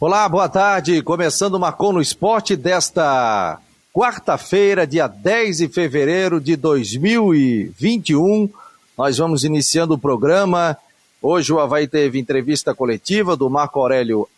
Olá, boa tarde. Começando o Marcou no Esporte desta quarta-feira, dia 10 de fevereiro de 2021. Nós vamos iniciando o programa. Hoje o Havaí teve entrevista coletiva do Marco Aurélio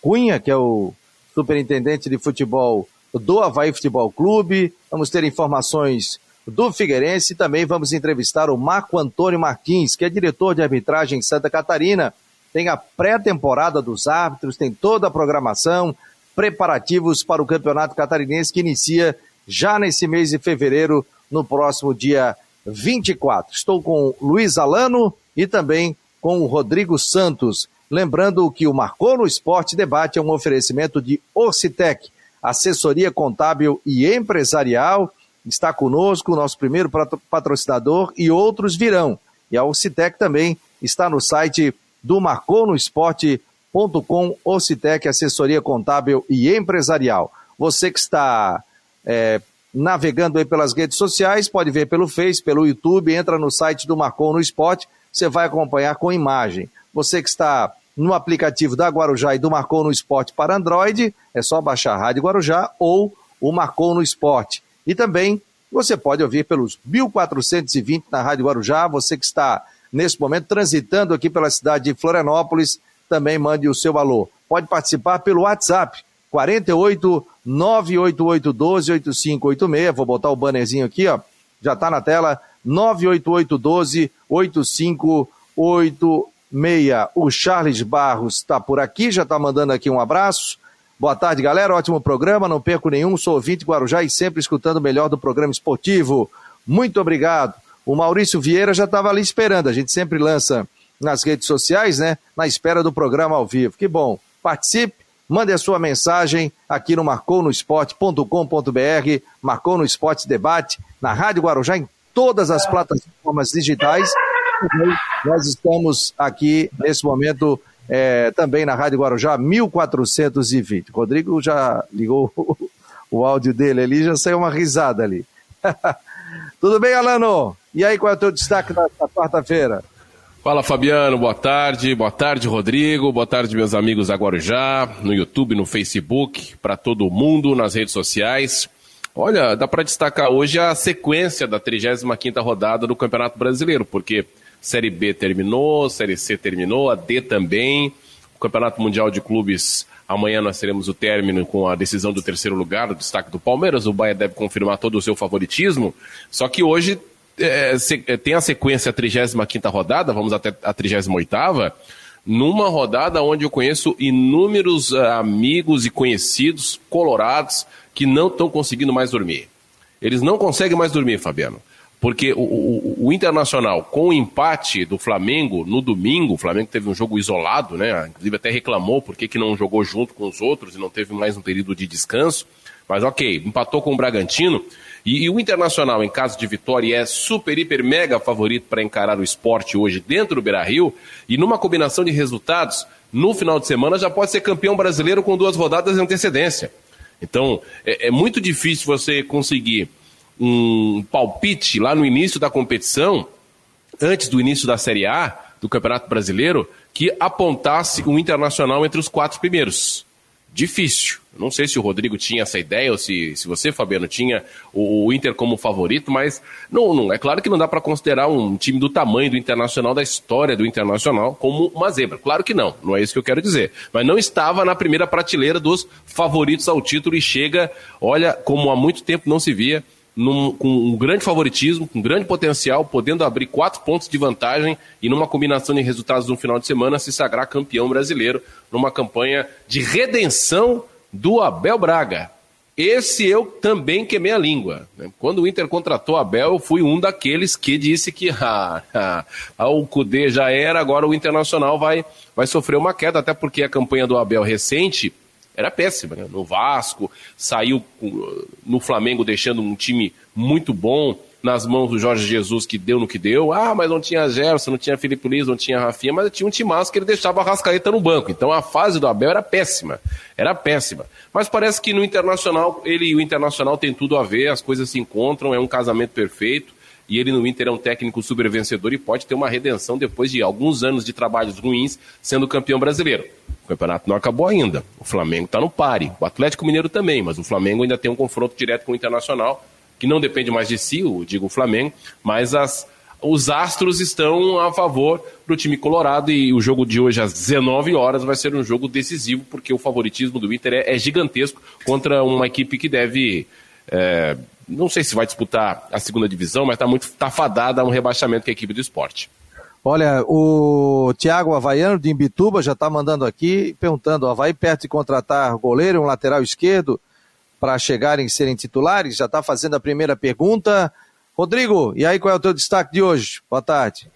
Cunha, que é o superintendente de futebol do Havaí Futebol Clube. Vamos ter informações do Figueirense e também vamos entrevistar o Marco Antônio Martins, que é diretor de arbitragem em Santa Catarina tem a pré-temporada dos árbitros, tem toda a programação, preparativos para o Campeonato Catarinense que inicia já nesse mês de fevereiro, no próximo dia 24. Estou com Luiz Alano e também com o Rodrigo Santos. Lembrando que o Marcou no Esporte Debate é um oferecimento de Orcitec, assessoria contábil e empresarial. Está conosco o nosso primeiro patrocinador e outros virão. E a Orcitec também está no site do marconosport.com, Ocitec, assessoria contábil e empresarial. Você que está é, navegando aí pelas redes sociais, pode ver pelo Face, pelo YouTube, entra no site do Marcon no Esporte, você vai acompanhar com imagem. Você que está no aplicativo da Guarujá e do Marcon no Esporte para Android, é só baixar a Rádio Guarujá ou o Marcon no Esporte. E também você pode ouvir pelos 1420 na Rádio Guarujá, você que está nesse momento, transitando aqui pela cidade de Florianópolis, também mande o seu alô. Pode participar pelo WhatsApp, 48 988 12 8586. Vou botar o bannerzinho aqui, ó. Já está na tela. 988 12 8586. O Charles Barros está por aqui, já está mandando aqui um abraço. Boa tarde, galera. Ótimo programa. Não perco nenhum. Sou ouvinte Guarujá e sempre escutando o melhor do programa esportivo. Muito obrigado. O Maurício Vieira já estava ali esperando. A gente sempre lança nas redes sociais, né? Na espera do programa ao vivo. Que bom. Participe, mande a sua mensagem aqui no marconosport.com.br, Marcou no Esporte Debate, na Rádio Guarujá, em todas as plataformas digitais. Nós estamos aqui nesse momento é, também na Rádio Guarujá 1420. O Rodrigo já ligou o, áudio dele ali, já saiu uma risada ali. Tudo bem, Alano? E aí, qual é o teu destaque nesta quarta-feira? Fala Fabiano, boa tarde, boa tarde Rodrigo, boa tarde meus amigos da Guarujá, no YouTube, no Facebook, para todo mundo, nas redes sociais. Olha, dá para destacar hoje a sequência da 35ª rodada do Campeonato Brasileiro, porque Série B terminou, Série C terminou, a D também, o Campeonato Mundial de Clubes, amanhã nós teremos o término com a decisão do terceiro lugar, o destaque do Palmeiras, o Bahia deve confirmar todo o seu favoritismo, só que hoje é, é, tem a sequência a 35 rodada, vamos até a 38 numa rodada onde eu conheço inúmeros uh, amigos e conhecidos colorados que não estão conseguindo mais dormir. Eles não conseguem mais dormir, Fabiano. Porque o, o, o, Internacional, com o empate do Flamengo no domingo, o Flamengo teve um jogo isolado, né? Inclusive até reclamou porque que não jogou junto com os outros e não teve mais um período de descanso. Mas ok, empatou com o Bragantino. E, e, o Internacional, em caso de vitória, é super, hiper, mega favorito para encarar o esporte hoje dentro do Beira Rio. E numa combinação de resultados, no final de semana já pode ser campeão brasileiro com duas rodadas de antecedência. Então, é, é muito difícil você conseguir um palpite lá no início da competição, antes do início da Série A, do Campeonato Brasileiro, que apontasse o Internacional entre os quatro primeiros difícil. Não sei se o Rodrigo tinha essa ideia ou se, se você, Fabiano, tinha o, o Inter como favorito, mas não, não é claro que não dá para considerar um time do tamanho do Internacional, da história do Internacional, como uma zebra. Claro que não, não é isso que eu quero dizer. Mas não estava na primeira prateleira dos favoritos ao título e chega, olha, como há muito tempo não se via, num, com um grande favoritismo, com grande potencial, podendo abrir quatro pontos de vantagem e numa combinação de resultados no final de semana se sagrar campeão brasileiro numa campanha de redenção do Abel Braga. Esse eu também queimei a língua. Né? Quando o Inter contratou Abel, eu fui um daqueles que disse que ah, ah, o Cudê já era, agora o Internacional vai, vai sofrer uma queda, até porque a campanha do Abel recente era péssima. Né? No Vasco, saiu no Flamengo deixando um time muito bom nas mãos do Jorge Jesus, que deu no que deu. Ah, mas não tinha Gerson, não tinha Felipe Luiz, não tinha Rafinha, mas tinha um timaço que ele deixava a Rascaeta no banco. Então a fase do Abel era péssima. Era péssima. Mas parece que no Internacional, ele e o Internacional tem tudo a ver, as coisas se encontram, é um casamento perfeito. E ele no Inter é um técnico super vencedor e pode ter uma redenção depois de alguns anos de trabalhos ruins sendo campeão brasileiro. O campeonato não acabou ainda. O Flamengo está no pare. O Atlético Mineiro também, mas o Flamengo ainda tem um confronto direto com o Internacional, que não depende mais de si, o digo o Flamengo, mas as, os astros estão a favor do time colorado e o jogo de hoje às 19 horas vai ser um jogo decisivo porque o favoritismo do Inter é, é gigantesco contra uma equipe que deve é, não sei se vai disputar a segunda divisão, mas está muito tá fadada a um rebaixamento com a equipe do esporte. Olha, o Thiago Havaiano de Imbituba já está mandando aqui, perguntando: Havaí perto de contratar goleiro, um lateral esquerdo, para chegarem e serem titulares? Já está fazendo a primeira pergunta. Rodrigo, e aí qual é o teu destaque de hoje? Boa tarde.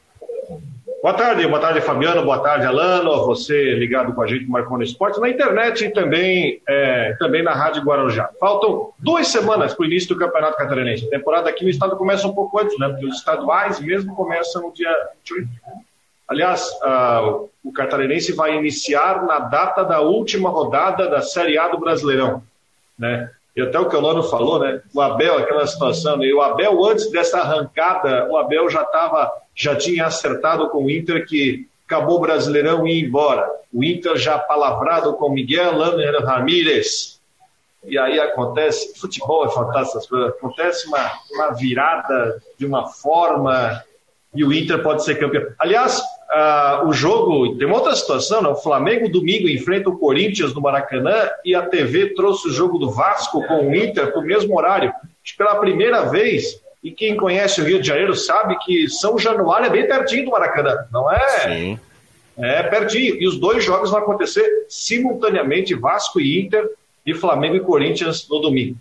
Boa tarde, boa tarde, Fabiano, boa tarde, Alano, você ligado com a gente no Marconi Esporte, na internet e também, é, também na Rádio Guarujá. Faltam duas semanas para o início do Campeonato Catarinense. A temporada aqui no estado começa um pouco antes, né? Porque os estaduais mesmo começam no dia 28. Aliás, o Catarinense vai iniciar na data da última rodada da Série A do Brasileirão, né? E até o que o Lano falou, né? O Abel, aquela situação, né? e o Abel, antes dessa arrancada, o Abel já estava, já tinha acertado com o Inter que acabou o Brasileirão e ia embora. O Inter já palavrado com Miguel Lander Ramírez. E aí acontece, futebol é fantástico, acontece uma, uma virada de uma forma e o Inter pode ser campeão. Aliás, uh, o jogo, tem uma outra situação, né? o Flamengo domingo enfrenta o Corinthians no Maracanã e a TV trouxe o jogo do Vasco com o Inter para o mesmo horário. Pela primeira vez, e quem conhece o Rio de Janeiro sabe que São Januário é bem pertinho do Maracanã, não é? Sim. É pertinho. E os dois jogos vão acontecer simultaneamente, Vasco e Inter, e Flamengo e Corinthians no domingo.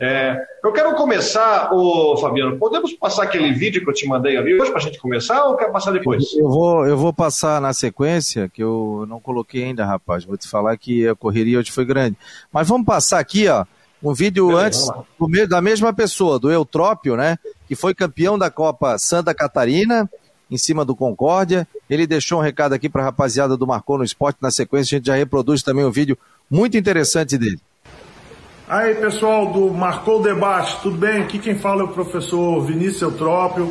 É, eu quero começar, ô Fabiano, podemos passar aquele vídeo que eu te mandei ali hoje para a gente começar ou quer passar depois? Eu vou, eu vou passar na sequência, que eu não coloquei ainda, rapaz. Vou te falar que a correria hoje foi grande. Mas vamos passar aqui, ó, um vídeo Beleza, antes da mesma pessoa, do Eutrópio, né? Que foi campeão da Copa Santa Catarina, em cima do Concórdia. Ele deixou um recado aqui para a rapaziada do Marcou no Esporte. Na sequência, a gente já reproduz também um vídeo muito interessante dele. Aí pessoal do Marcou o Debate, tudo bem? Aqui quem fala é o professor Vinícius Eutrópio.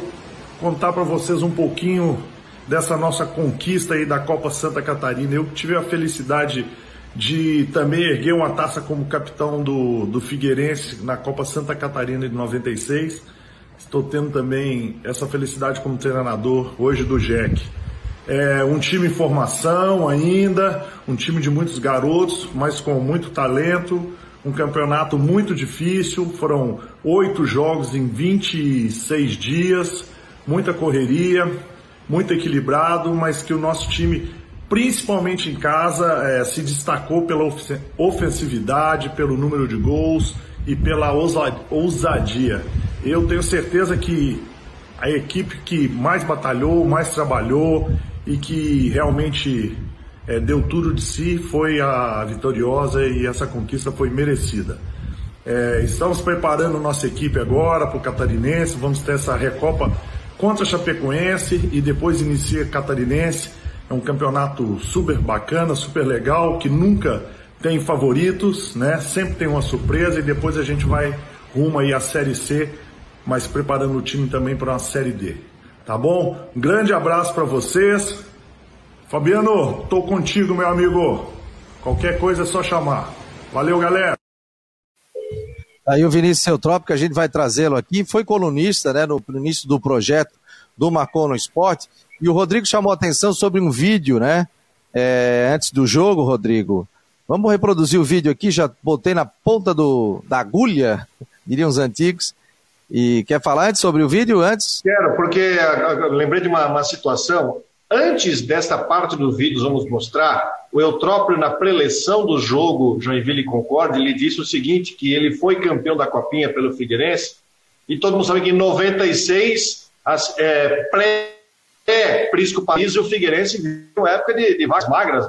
Contar para vocês um pouquinho dessa nossa conquista aí da Copa Santa Catarina. Eu tive a felicidade de também erguer uma taça como capitão do, do Figueirense na Copa Santa Catarina de 96. Estou tendo também essa felicidade como treinador hoje do JEC. É um time em formação ainda, um time de muitos garotos, mas com muito talento um campeonato muito difícil, foram oito jogos em 26 dias, muita correria, muito equilibrado, mas que o nosso time, principalmente em casa, é, se destacou pela ofensividade, pelo número de gols e pela ousadia. Eu tenho certeza que a equipe que mais batalhou, mais trabalhou e que realmente é, deu tudo de si, foi a vitoriosa e essa conquista foi merecida. É, estamos preparando nossa equipe agora para o Catarinense, vamos ter essa Recopa contra a Chapecoense e depois inicia Catarinense. É um campeonato super bacana, super legal, que nunca tem favoritos, né? Sempre tem uma surpresa e depois a gente vai rumo aí à Série C, mas preparando o time também para uma Série D. Tá bom? Um grande abraço para vocês. Fabiano, tô contigo, meu amigo. Qualquer coisa é só chamar. Valeu, galera. Aí o Vinícius Eutrópico, a gente vai trazê-lo aqui, foi colunista né, no, no, início do projeto do Marcou no Esporte, e o Rodrigo chamou a atenção sobre um vídeo, né? É, antes do jogo, Rodrigo. Vamos reproduzir o vídeo aqui, já botei na ponta do, da agulha, diriam os antigos. E quer falar antes sobre o vídeo? Antes? Quero, porque eu lembrei de uma, uma situação. Antes desta parte do vídeo, vamos mostrar, o Eutrópio, na preleção do jogo Joinville e Concorde, ele disse o seguinte, que ele foi campeão da Copinha pelo Figueirense, e todo mundo sabe que em 96, as, é, pré-Prisco Paris e o Figueirense viram uma época de, de vacas magras,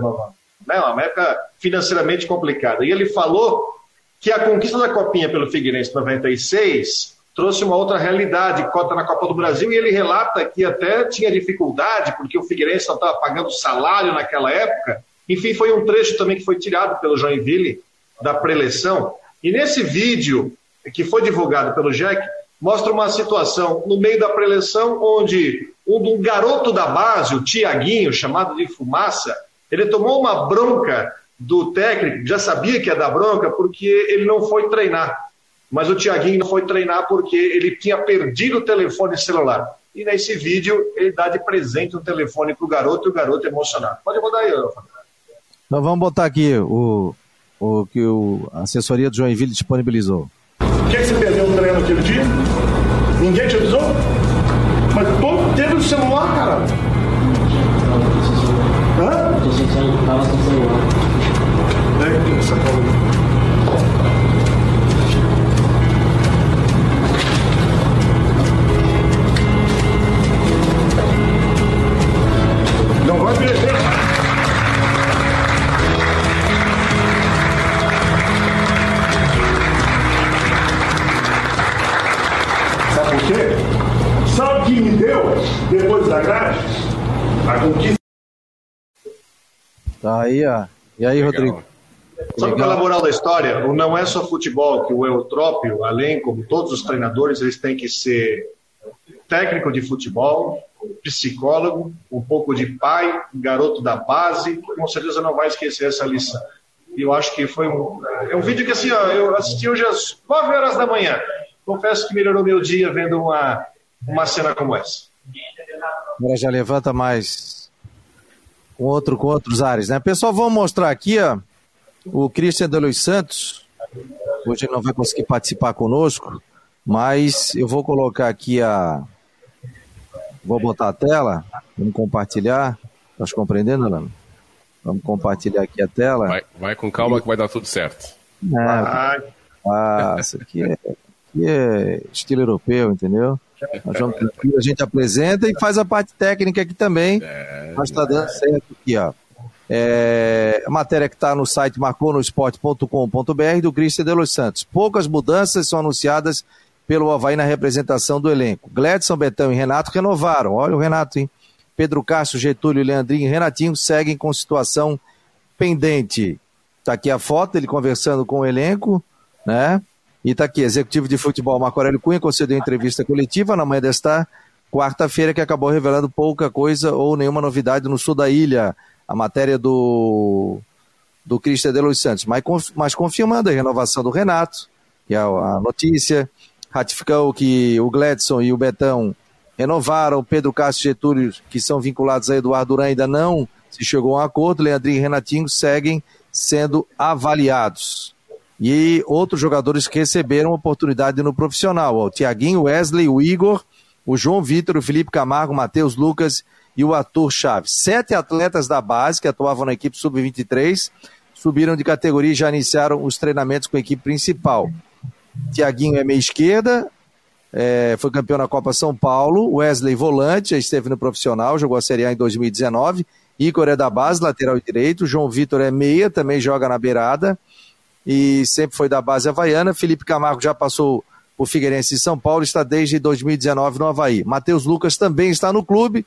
né, uma época financeiramente complicada. E ele falou que a conquista da Copinha pelo Figueirense em 96 trouxe uma outra realidade, cota na Copa do Brasil, e ele relata que até tinha dificuldade, porque o Figueirense não estava pagando salário naquela época. Enfim, foi um trecho também que foi tirado pelo Joinville da preleção. E nesse vídeo que foi divulgado pelo Jack, mostra uma situação no meio da preleção onde um, garoto da base, o Tiaguinho, chamado de Fumaça, ele tomou uma bronca do técnico, já sabia que ia dar bronca, porque ele não foi treinar. Mas o Tiaguinho não foi treinar porque ele tinha perdido o telefone celular. E nesse vídeo ele dá de presente um telefone para o garoto e o garoto é emocionado. Pode botar aí, Fábio. Nós vamos botar aqui o, o que o, a assessoria do Joinville disponibilizou. O que, você perdeu no treino aquele dia? Ninguém te avisou? Mas todo teve o celular, cara. Hã? Eu sem celular, tava sem celular. É, essa coisa. Depois da grade? A conquista. Tá aí, ó. E aí, Rodrigo? Sabe qual é a moral da história? O não é só futebol, que o Eutrópio, além como todos os treinadores, eles têm que ser técnico de futebol, psicólogo, um pouco de pai, garoto da base, com certeza não vai esquecer essa lição. E eu acho que foi um, é um vídeo que assim, ó, eu assisti hoje às 9 horas da manhã. Confesso que melhorou meu dia vendo uma, uma cena como essa. Agora já levanta mais com, outro, com outros ares, né? Pessoal, vamos mostrar aqui, ó, o Christian de Luiz Santos. Hoje ele não vai conseguir participar conosco, mas eu vou colocar aqui a. Vou botar a tela, vamos compartilhar. Estás compreendendo, Lano? Vamos compartilhar aqui a tela. Vai, vai com calma que vai dar tudo certo. É, Ah, ah, isso aqui é, aqui é estilo europeu, entendeu? Tranquilo, a gente apresenta e faz a parte técnica aqui também. Mas está dando certo aqui, ó. É, a matéria que está no site marconosport.com.br do Cristian de Los Santos. Poucas mudanças são anunciadas pelo Havaí na representação do elenco. Gledson, Betão e Renato renovaram. Olha o Renato, hein? Pedro Castro, Getúlio, Leandrinho e Renatinho seguem com situação pendente. Está aqui a foto, ele conversando com o elenco, né? E está aqui, executivo de futebol Marco Aurélio Cunha concedeu entrevista coletiva na manhã desta quarta-feira que acabou revelando pouca coisa ou nenhuma novidade no sul da ilha. A matéria do, do Cristian de Los Santos, mas, mas confirmando a renovação do Renato, que é a notícia, ratificou que o Gledson e o Betão renovaram, Pedro Castro e Getúlio, que são vinculados a Eduardo Duran, ainda não se chegou a um acordo, Leandrinho e Renatinho seguem sendo avaliados. E outros jogadores que receberam oportunidade no profissional, o Tiaguinho, Wesley, o Igor, o João Vitor, o Felipe Camargo, o Matheus Lucas e o Arthur Chaves. Sete atletas da base que atuavam na equipe sub-23 subiram de categoria e já iniciaram os treinamentos com a equipe principal. Tiaguinho é meia esquerda, é, foi campeão na Copa São Paulo. Wesley Volante, já esteve no profissional, jogou a Série A em 2019. Igor é da base, lateral direito. João Vitor é meia, também joga na beirada e sempre foi da base havaiana. Felipe Camargo já passou por Figueirense em São Paulo, está desde 2019 no Havaí. Matheus Lucas também está no clube,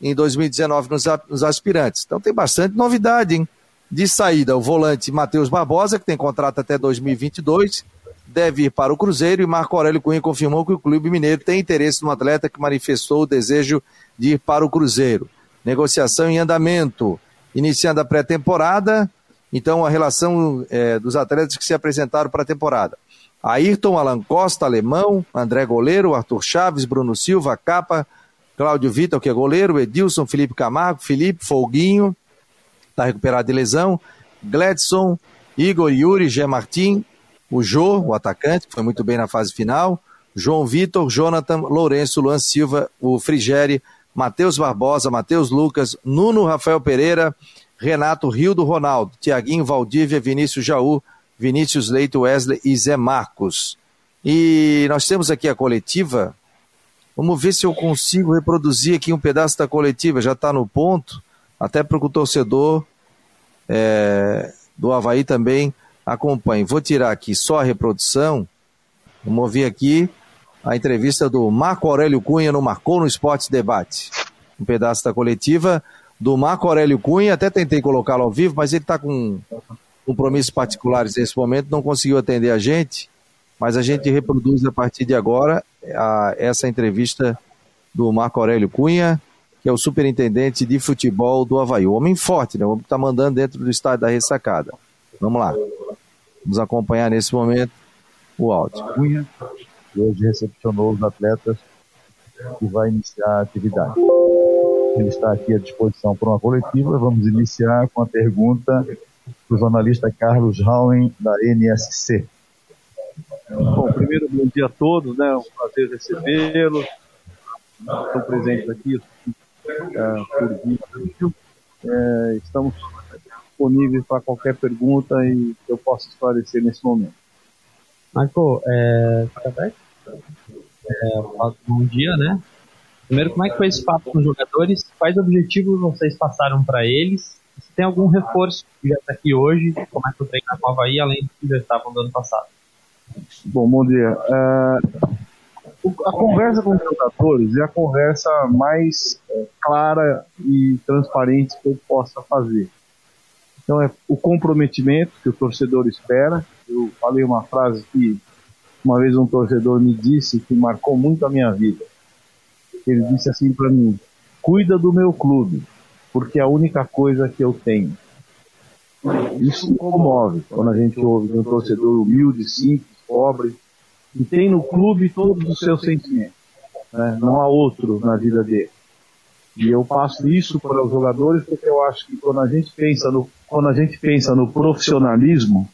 em 2019 nos, nos aspirantes. Então tem bastante novidade, hein? De saída, o volante Matheus Barbosa, que tem contrato até 2022, deve ir para o Cruzeiro e Marco Aurélio Cunha confirmou que o Clube Mineiro tem interesse no atleta que manifestou o desejo de ir para o Cruzeiro. Negociação em andamento. Iniciando a pré-temporada, então a relação é, dos atletas que se apresentaram para a temporada. Ayrton, Alan Costa, Alemão, André Goleiro, Arthur Chaves, Bruno Silva, Capa, Cláudio Vitor, que é goleiro, Edilson, Felipe Camargo, Felipe, Folguinho, está recuperado de lesão, Gledson, Igor, Yuri, Gé Martim, o Jô, o atacante, que foi muito bem na fase final, João Vitor, Jonathan, Lourenço, Luan Silva, o Frigeri, Matheus Barbosa, Matheus Lucas, Nuno Rafael Pereira, Renato Rio do Ronaldo, Tiaguinho Valdívia, Vinícius Jaú, Vinícius Leite, Wesley e Zé Marcos. E nós temos aqui a coletiva. Vamos ver se eu consigo reproduzir aqui um pedaço da coletiva. Já está no ponto, até para que o torcedor é, do Havaí também acompanhe. Vou tirar aqui só a reprodução. Vamos ouvir aqui a entrevista do Marco Aurélio Cunha no Marcou no Esportes Debate. Um pedaço da coletiva do Marco Aurélio Cunha. Até tentei colocá-lo ao vivo, mas ele está com compromissos particulares nesse momento, não conseguiu atender a gente. Mas a gente reproduz a partir de agora a, essa entrevista do Marco Aurélio Cunha, que é o superintendente de futebol do Havaí. O homem forte, né? O homem que está mandando dentro do estádio da ressacada. Vamos lá. Vamos acompanhar nesse momento o áudio. Cunha, hoje recepcionou os atletas e vai iniciar a atividade. Ele está aqui à disposição para uma coletiva. Vamos iniciar com a pergunta do jornalista Carlos Rauen, da NSC. Bom, primeiro, bom dia a todos, né? É um prazer recebê-los. Estão presentes aqui é, por vídeo. É, estamos disponíveis para qualquer pergunta e eu posso esclarecer nesse momento. Marco, é, é, bom dia, né? Primeiro, como é que foi esse papo com os jogadores? Quais objetivos vocês passaram para eles? Se tem algum reforço que já está aqui hoje, como é que o treino com o Havaí, além do que já estavam do ano passado? Bom, bom dia. É, a conversa com os jogadores é a conversa mais é, clara e transparente que eu possa fazer. Então é o comprometimento que o torcedor espera. Eu falei uma frase que uma vez um torcedor me disse que marcou muito a minha vida. Ele disse assim para mim: "Cuida do meu clube, porque é a única coisa que eu tenho". Isso comove quando a gente ouve um torcedor humilde, simples, pobre, e tem no clube todos os seus sentimentos. Né? Não há outro na vida dele. E eu passo isso para os jogadores porque eu acho que quando a gente pensa no, quando a gente pensa no profissionalismo,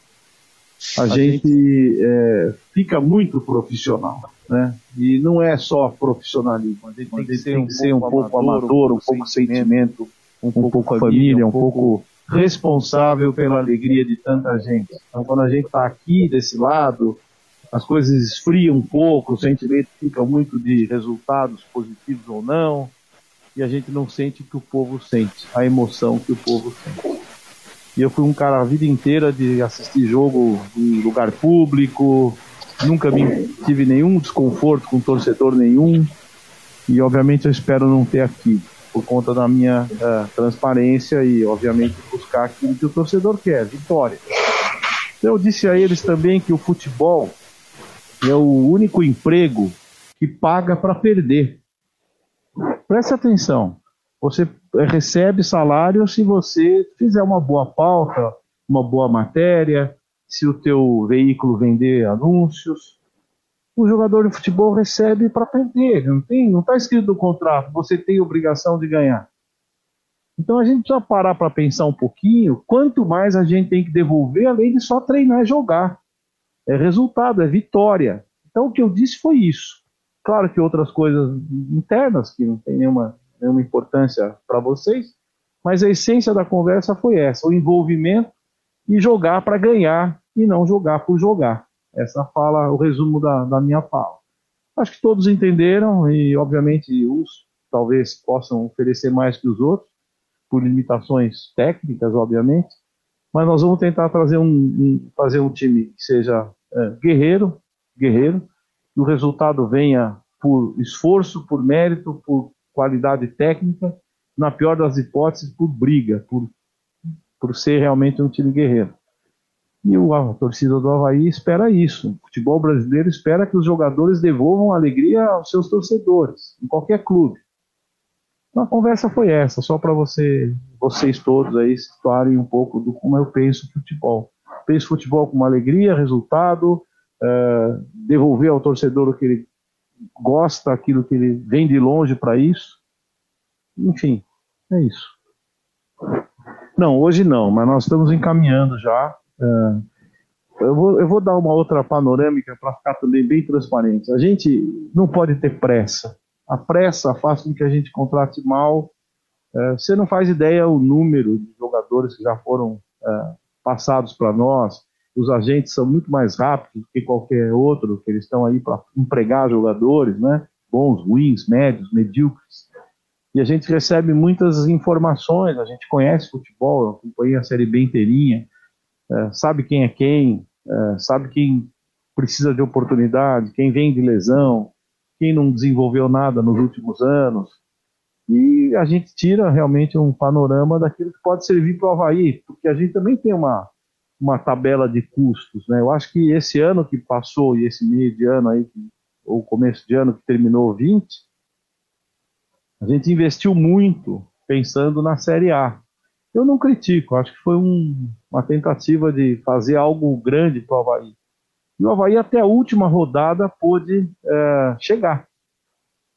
a, a gente, gente é, fica muito profissional. Né? E não é só profissionalismo, a gente tem que ser, um, ser um pouco amador, um pouco sentimento, um pouco família, um pouco responsável pela alegria de tanta gente. Então, quando a gente está aqui desse lado, as coisas esfriam um pouco, o sentimento fica muito de resultados positivos ou não, e a gente não sente o que o povo sente, a emoção que o povo sente. E eu fui um cara a vida inteira de assistir jogo em lugar público, nunca me tive nenhum desconforto com torcedor nenhum, e obviamente eu espero não ter aqui por conta da minha uh, transparência e, obviamente, buscar aquilo que o torcedor quer, vitória. Eu disse a eles também que o futebol é o único emprego que paga para perder. Preste atenção. Você recebe salário se você fizer uma boa pauta, uma boa matéria, se o teu veículo vender anúncios, o jogador de futebol recebe para perder. Não tem, não está escrito no contrato. Você tem obrigação de ganhar. Então a gente precisa parar para pensar um pouquinho. Quanto mais a gente tem que devolver, além de só treinar e jogar. É resultado, é vitória. Então o que eu disse foi isso. Claro que outras coisas internas que não tem nenhuma, nenhuma importância para vocês, mas a essência da conversa foi essa: o envolvimento e jogar para ganhar e não jogar por jogar. Essa fala, o resumo da, da minha fala. Acho que todos entenderam e, obviamente, uns talvez possam oferecer mais que os outros, por limitações técnicas, obviamente, mas nós vamos tentar trazer um, um fazer um time que seja é, guerreiro, guerreiro, que o resultado venha por esforço, por mérito, por qualidade técnica, na pior das hipóteses, por briga, por, por ser realmente um time guerreiro. E a torcida do Havaí espera isso. O futebol brasileiro espera que os jogadores devolvam alegria aos seus torcedores, em qualquer clube. Então a conversa foi essa, só para você, vocês todos aí situarem um pouco do como eu penso futebol. Penso futebol com alegria, resultado, é, devolver ao torcedor o que ele gosta, aquilo que ele vem de longe para isso. Enfim, é isso. Não, hoje não, mas nós estamos encaminhando já é, eu, vou, eu vou dar uma outra panorâmica para ficar também bem transparente. A gente não pode ter pressa. A pressa faz com que a gente contrate mal. É, você não faz ideia o número de jogadores que já foram é, passados para nós. Os agentes são muito mais rápidos que qualquer outro, que eles estão aí para empregar jogadores, né? Bons, ruins, médios, medíocres. E a gente recebe muitas informações, a gente conhece futebol, eu acompanhei a Série B inteirinha, sabe quem é quem, é, sabe quem precisa de oportunidade, quem vem de lesão, quem não desenvolveu nada nos últimos anos. E a gente tira realmente um panorama daquilo que pode servir para o Havaí, porque a gente também tem uma, uma tabela de custos. Né? Eu acho que esse ano que passou e esse meio de ano aí que o começo de ano que terminou 20, a gente investiu muito pensando na Série A. Eu não critico, acho que foi um, uma tentativa de fazer algo grande para o Havaí. E o Havaí até a última rodada pôde é, chegar.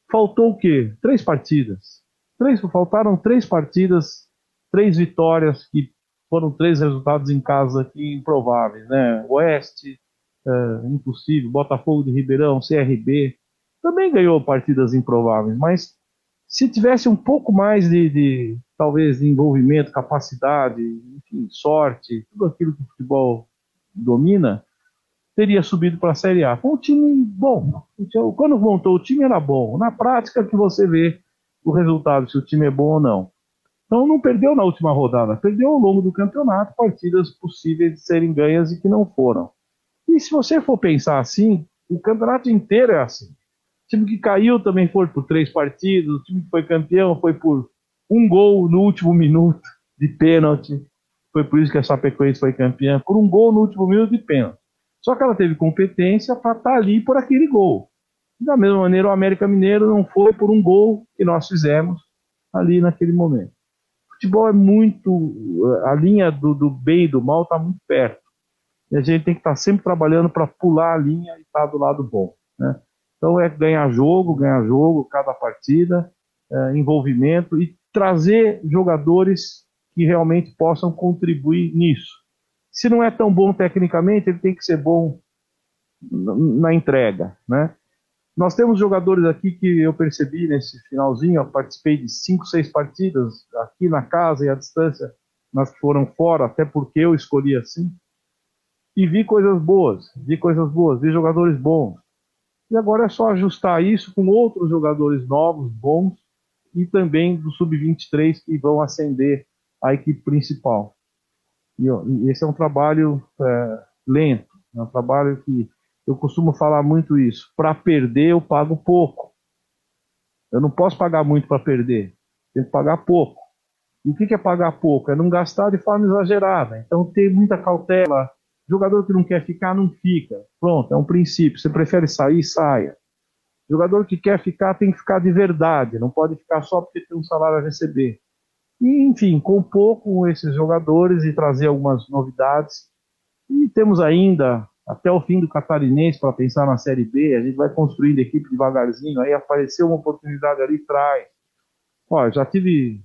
Faltou o quê? Três partidas. Três, faltaram três partidas, três vitórias, que foram três resultados em casa aqui improváveis. Né? Oeste, é, impossível, Botafogo de Ribeirão, CRB, também ganhou partidas improváveis, mas se tivesse um pouco mais de, de talvez envolvimento, capacidade, enfim, sorte, tudo aquilo que o futebol domina, teria subido para a Série A. Com um time bom. Quando montou o time era bom. Na prática que você vê o resultado, se o time é bom ou não. Então não perdeu na última rodada, perdeu ao longo do campeonato partidas possíveis de serem ganhas e que não foram. E se você for pensar assim, o campeonato inteiro é assim. O time que caiu também foi por três partidos, o time que foi campeão foi por um gol no último minuto de pênalti. Foi por isso que a Chapecoense foi campeã, por um gol no último minuto de pênalti. Só que ela teve competência para estar tá ali por aquele gol. Da mesma maneira, o América Mineiro não foi por um gol que nós fizemos ali naquele momento. O futebol é muito. A linha do, do bem e do mal está muito perto. E a gente tem que estar tá sempre trabalhando para pular a linha e estar tá do lado bom. Né? Então é ganhar jogo, ganhar jogo, cada partida, é, envolvimento e trazer jogadores que realmente possam contribuir nisso. Se não é tão bom tecnicamente, ele tem que ser bom na entrega, né? Nós temos jogadores aqui que eu percebi nesse finalzinho, eu participei de cinco, seis partidas aqui na casa e à distância, nas que foram fora, até porque eu escolhi assim, e vi coisas boas, vi coisas boas, vi jogadores bons. E agora é só ajustar isso com outros jogadores novos, bons, e também do Sub-23 que vão ascender a equipe principal. E, e esse é um trabalho é, lento, é um trabalho que eu costumo falar muito isso. Para perder, eu pago pouco. Eu não posso pagar muito para perder. Tenho que pagar pouco. E o que é pagar pouco? É não gastar de forma exagerada. Então, ter muita cautela. Jogador que não quer ficar, não fica. Pronto, é um princípio. Você prefere sair, saia. Jogador que quer ficar, tem que ficar de verdade. Não pode ficar só porque tem um salário a receber. E, enfim, compor com esses jogadores e trazer algumas novidades. E temos ainda até o fim do Catarinense para pensar na Série B. A gente vai construindo a equipe devagarzinho. Aí apareceu uma oportunidade ali atrás. Olha, já tive.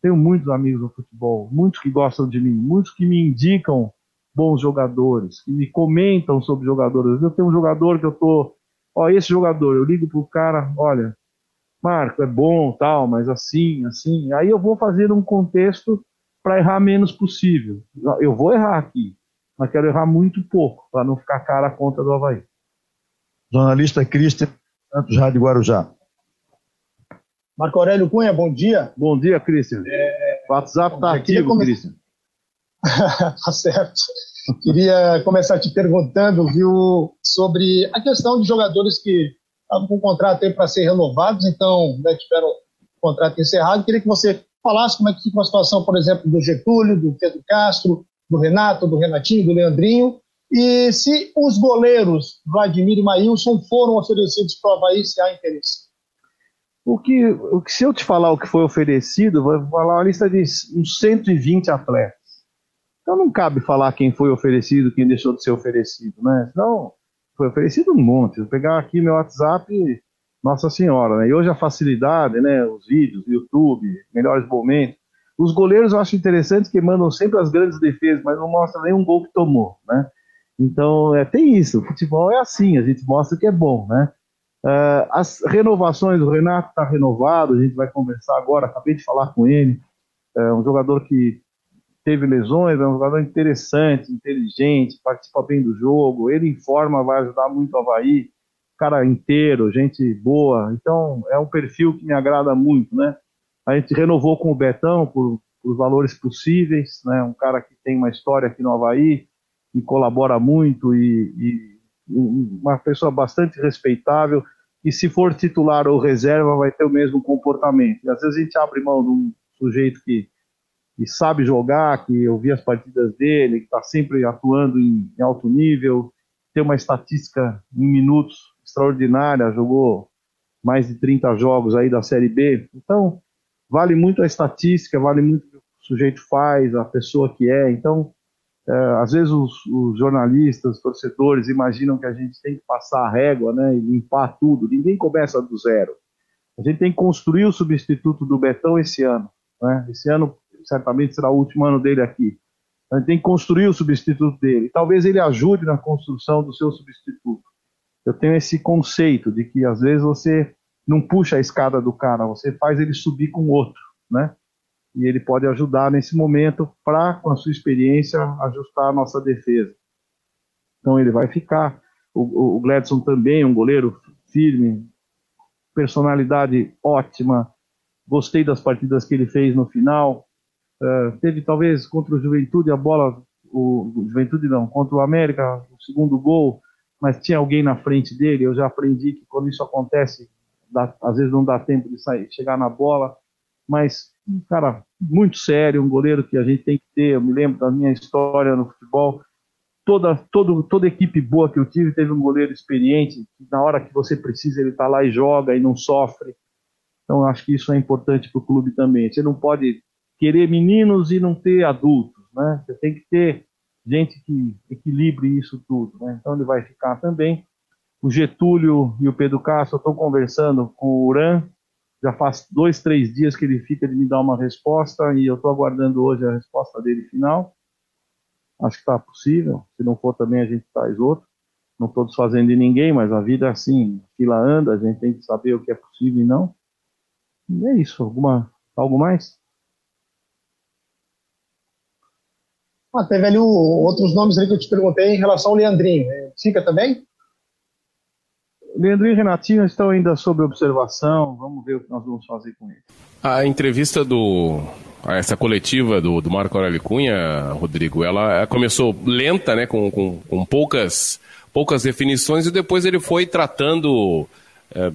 Tenho muitos amigos no futebol, muitos que gostam de mim, muitos que me indicam bons jogadores, que me comentam sobre jogadores. Eu tenho um jogador que eu tô. Ó, esse jogador, eu ligo pro cara, olha, Marco, é bom, tal, mas assim, assim. Aí eu vou fazer um contexto para errar menos possível. Eu vou errar aqui, mas quero errar muito pouco, para não ficar cara a conta do Havaí. Jornalista Cristian Santos, Rádio Guarujá. Marco Aurélio Cunha, bom dia. Bom dia, Cristian. É... O WhatsApp está ativo, come... Cristian. tá certo. Queria começar te perguntando, viu, sobre a questão de jogadores que estavam com contrato aí para ser renovados, então né, tiveram o contrato encerrado. Queria que você falasse como é que fica a situação, por exemplo, do Getúlio, do Pedro Castro, do Renato, do Renatinho, do Leandrinho, e se os goleiros Vladimir e Maílson foram oferecidos para o Havaí, se há interesse. O que, o que, se eu te falar o que foi oferecido, vou falar uma lista de uns 120 atletas. Então não cabe falar quem foi oferecido, quem deixou de ser oferecido, né? Então, foi oferecido um monte. Vou pegar aqui meu WhatsApp, Nossa Senhora, né? E hoje a facilidade, né? Os vídeos, YouTube, melhores momentos. Os goleiros eu acho interessante que mandam sempre as grandes defesas, mas não mostram nenhum gol que tomou, né? Então, é, tem isso. O futebol é assim, a gente mostra que é bom, né? Uh, as renovações, o Renato está renovado, a gente vai conversar agora, acabei de falar com ele. É um jogador que teve lesões, é um jogador interessante, inteligente, participa bem do jogo, ele informa, vai ajudar muito o Havaí, cara inteiro, gente boa. Então, é um perfil que me agrada muito, né? A gente renovou com o Betão por, por valores possíveis, né? Um cara que tem uma história aqui no Havaí, e colabora muito e, e uma pessoa bastante respeitável e se for titular ou reserva vai ter o mesmo comportamento. E às vezes a gente abre mão de um sujeito que, que sabe jogar, que eu vi as partidas dele, que está sempre atuando em, em, alto nível, tem uma estatística em minutos extraordinária, jogou mais de 30 jogos aí da Série B. Então, vale muito a estatística, vale muito o que o sujeito faz, a pessoa que é. Então, é, às vezes os, os, jornalistas, os torcedores imaginam que a gente tem que passar a régua né, e limpar tudo. Ninguém começa do zero. A gente tem que construir o substituto do Betão esse ano. Né? Esse ano certamente será o último ano dele aqui. A gente tem que construir o substituto dele. Talvez ele ajude na construção do seu substituto. Eu tenho esse conceito de que às vezes você não puxa a escada do cara, você faz ele subir com outro, né? E ele pode ajudar nesse momento para, com a sua experiência, ajustar a nossa defesa. Então ele vai ficar. O, o Gladson também, um goleiro firme, personalidade ótima. Gostei das partidas que ele fez no final. Uh, teve talvez contra o Juventude a bola, o, Juventude não, contra o América, o segundo gol, mas tinha alguém na frente dele. Eu já aprendi que quando isso acontece, dá, às vezes não dá tempo de sair, chegar na bola. Mas um cara muito sério, um goleiro que a gente tem que ter. Eu me lembro da minha história no futebol. Toda, todo, toda equipe boa que eu tive teve um goleiro experiente. Na hora que você precisa, ele está lá e joga e não sofre. Então, acho que isso é importante para o clube também. Você não pode querer meninos e não ter adultos, né? Você tem que ter gente que equilibre isso tudo, né? Então ele vai ficar também. O Getúlio e o Pedro Castro estão conversando com o Uran. Já faz dois, três dias que ele fica de me dar uma resposta e eu estou aguardando hoje a resposta dele final. Acho que está possível. Se não for também a gente traz outro. Não estou desfazendo de ninguém, mas a vida é assim, fila anda, a gente tem que saber o que é possível e não. E é isso. Alguma, algo mais? Ah, teve ali o, outros nomes ali que eu te perguntei em relação ao Leandrinho. Fica também? Leandrinho e Renatinho estão ainda sob observação. Vamos ver o que nós vamos fazer com eles. A entrevista do. Essa coletiva do, do Marco Aurélio Cunha, Rodrigo, ela começou lenta, né, com, com, com poucas, poucas definições, e depois ele foi tratando é,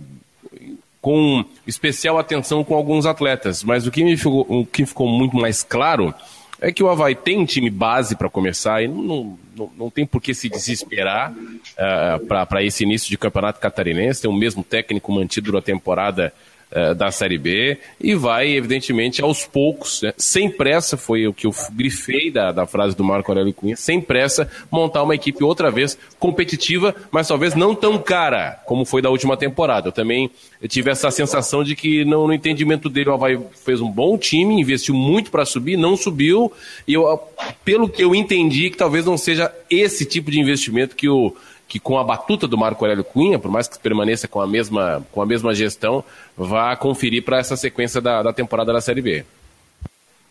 com especial atenção com alguns atletas. Mas o que, me ficou, o que ficou muito mais claro é que o Havaí tem um time base para começar e não, não, não, tem por que se desesperar uh, para esse início de campeonato catarinense. Tem o mesmo técnico mantido na temporada eh, da Série B e vai, evidentemente, aos poucos, né? sem pressa, foi o que eu grifei da, da frase do Marco Aurélio Cunha, sem pressa, montar uma equipe outra vez competitiva, mas talvez não tão cara como foi da última temporada. Eu também tive essa sensação de que no, entendimento dele o Havaí fez um bom time, investiu muito para subir, não subiu, e eu, pelo que eu entendi, que talvez não seja esse tipo de investimento que o que com a batuta do Marco Aurélio Cunha, por mais que permaneça com a mesma, com a mesma gestão, vá conferir para essa sequência da, da temporada da Série B.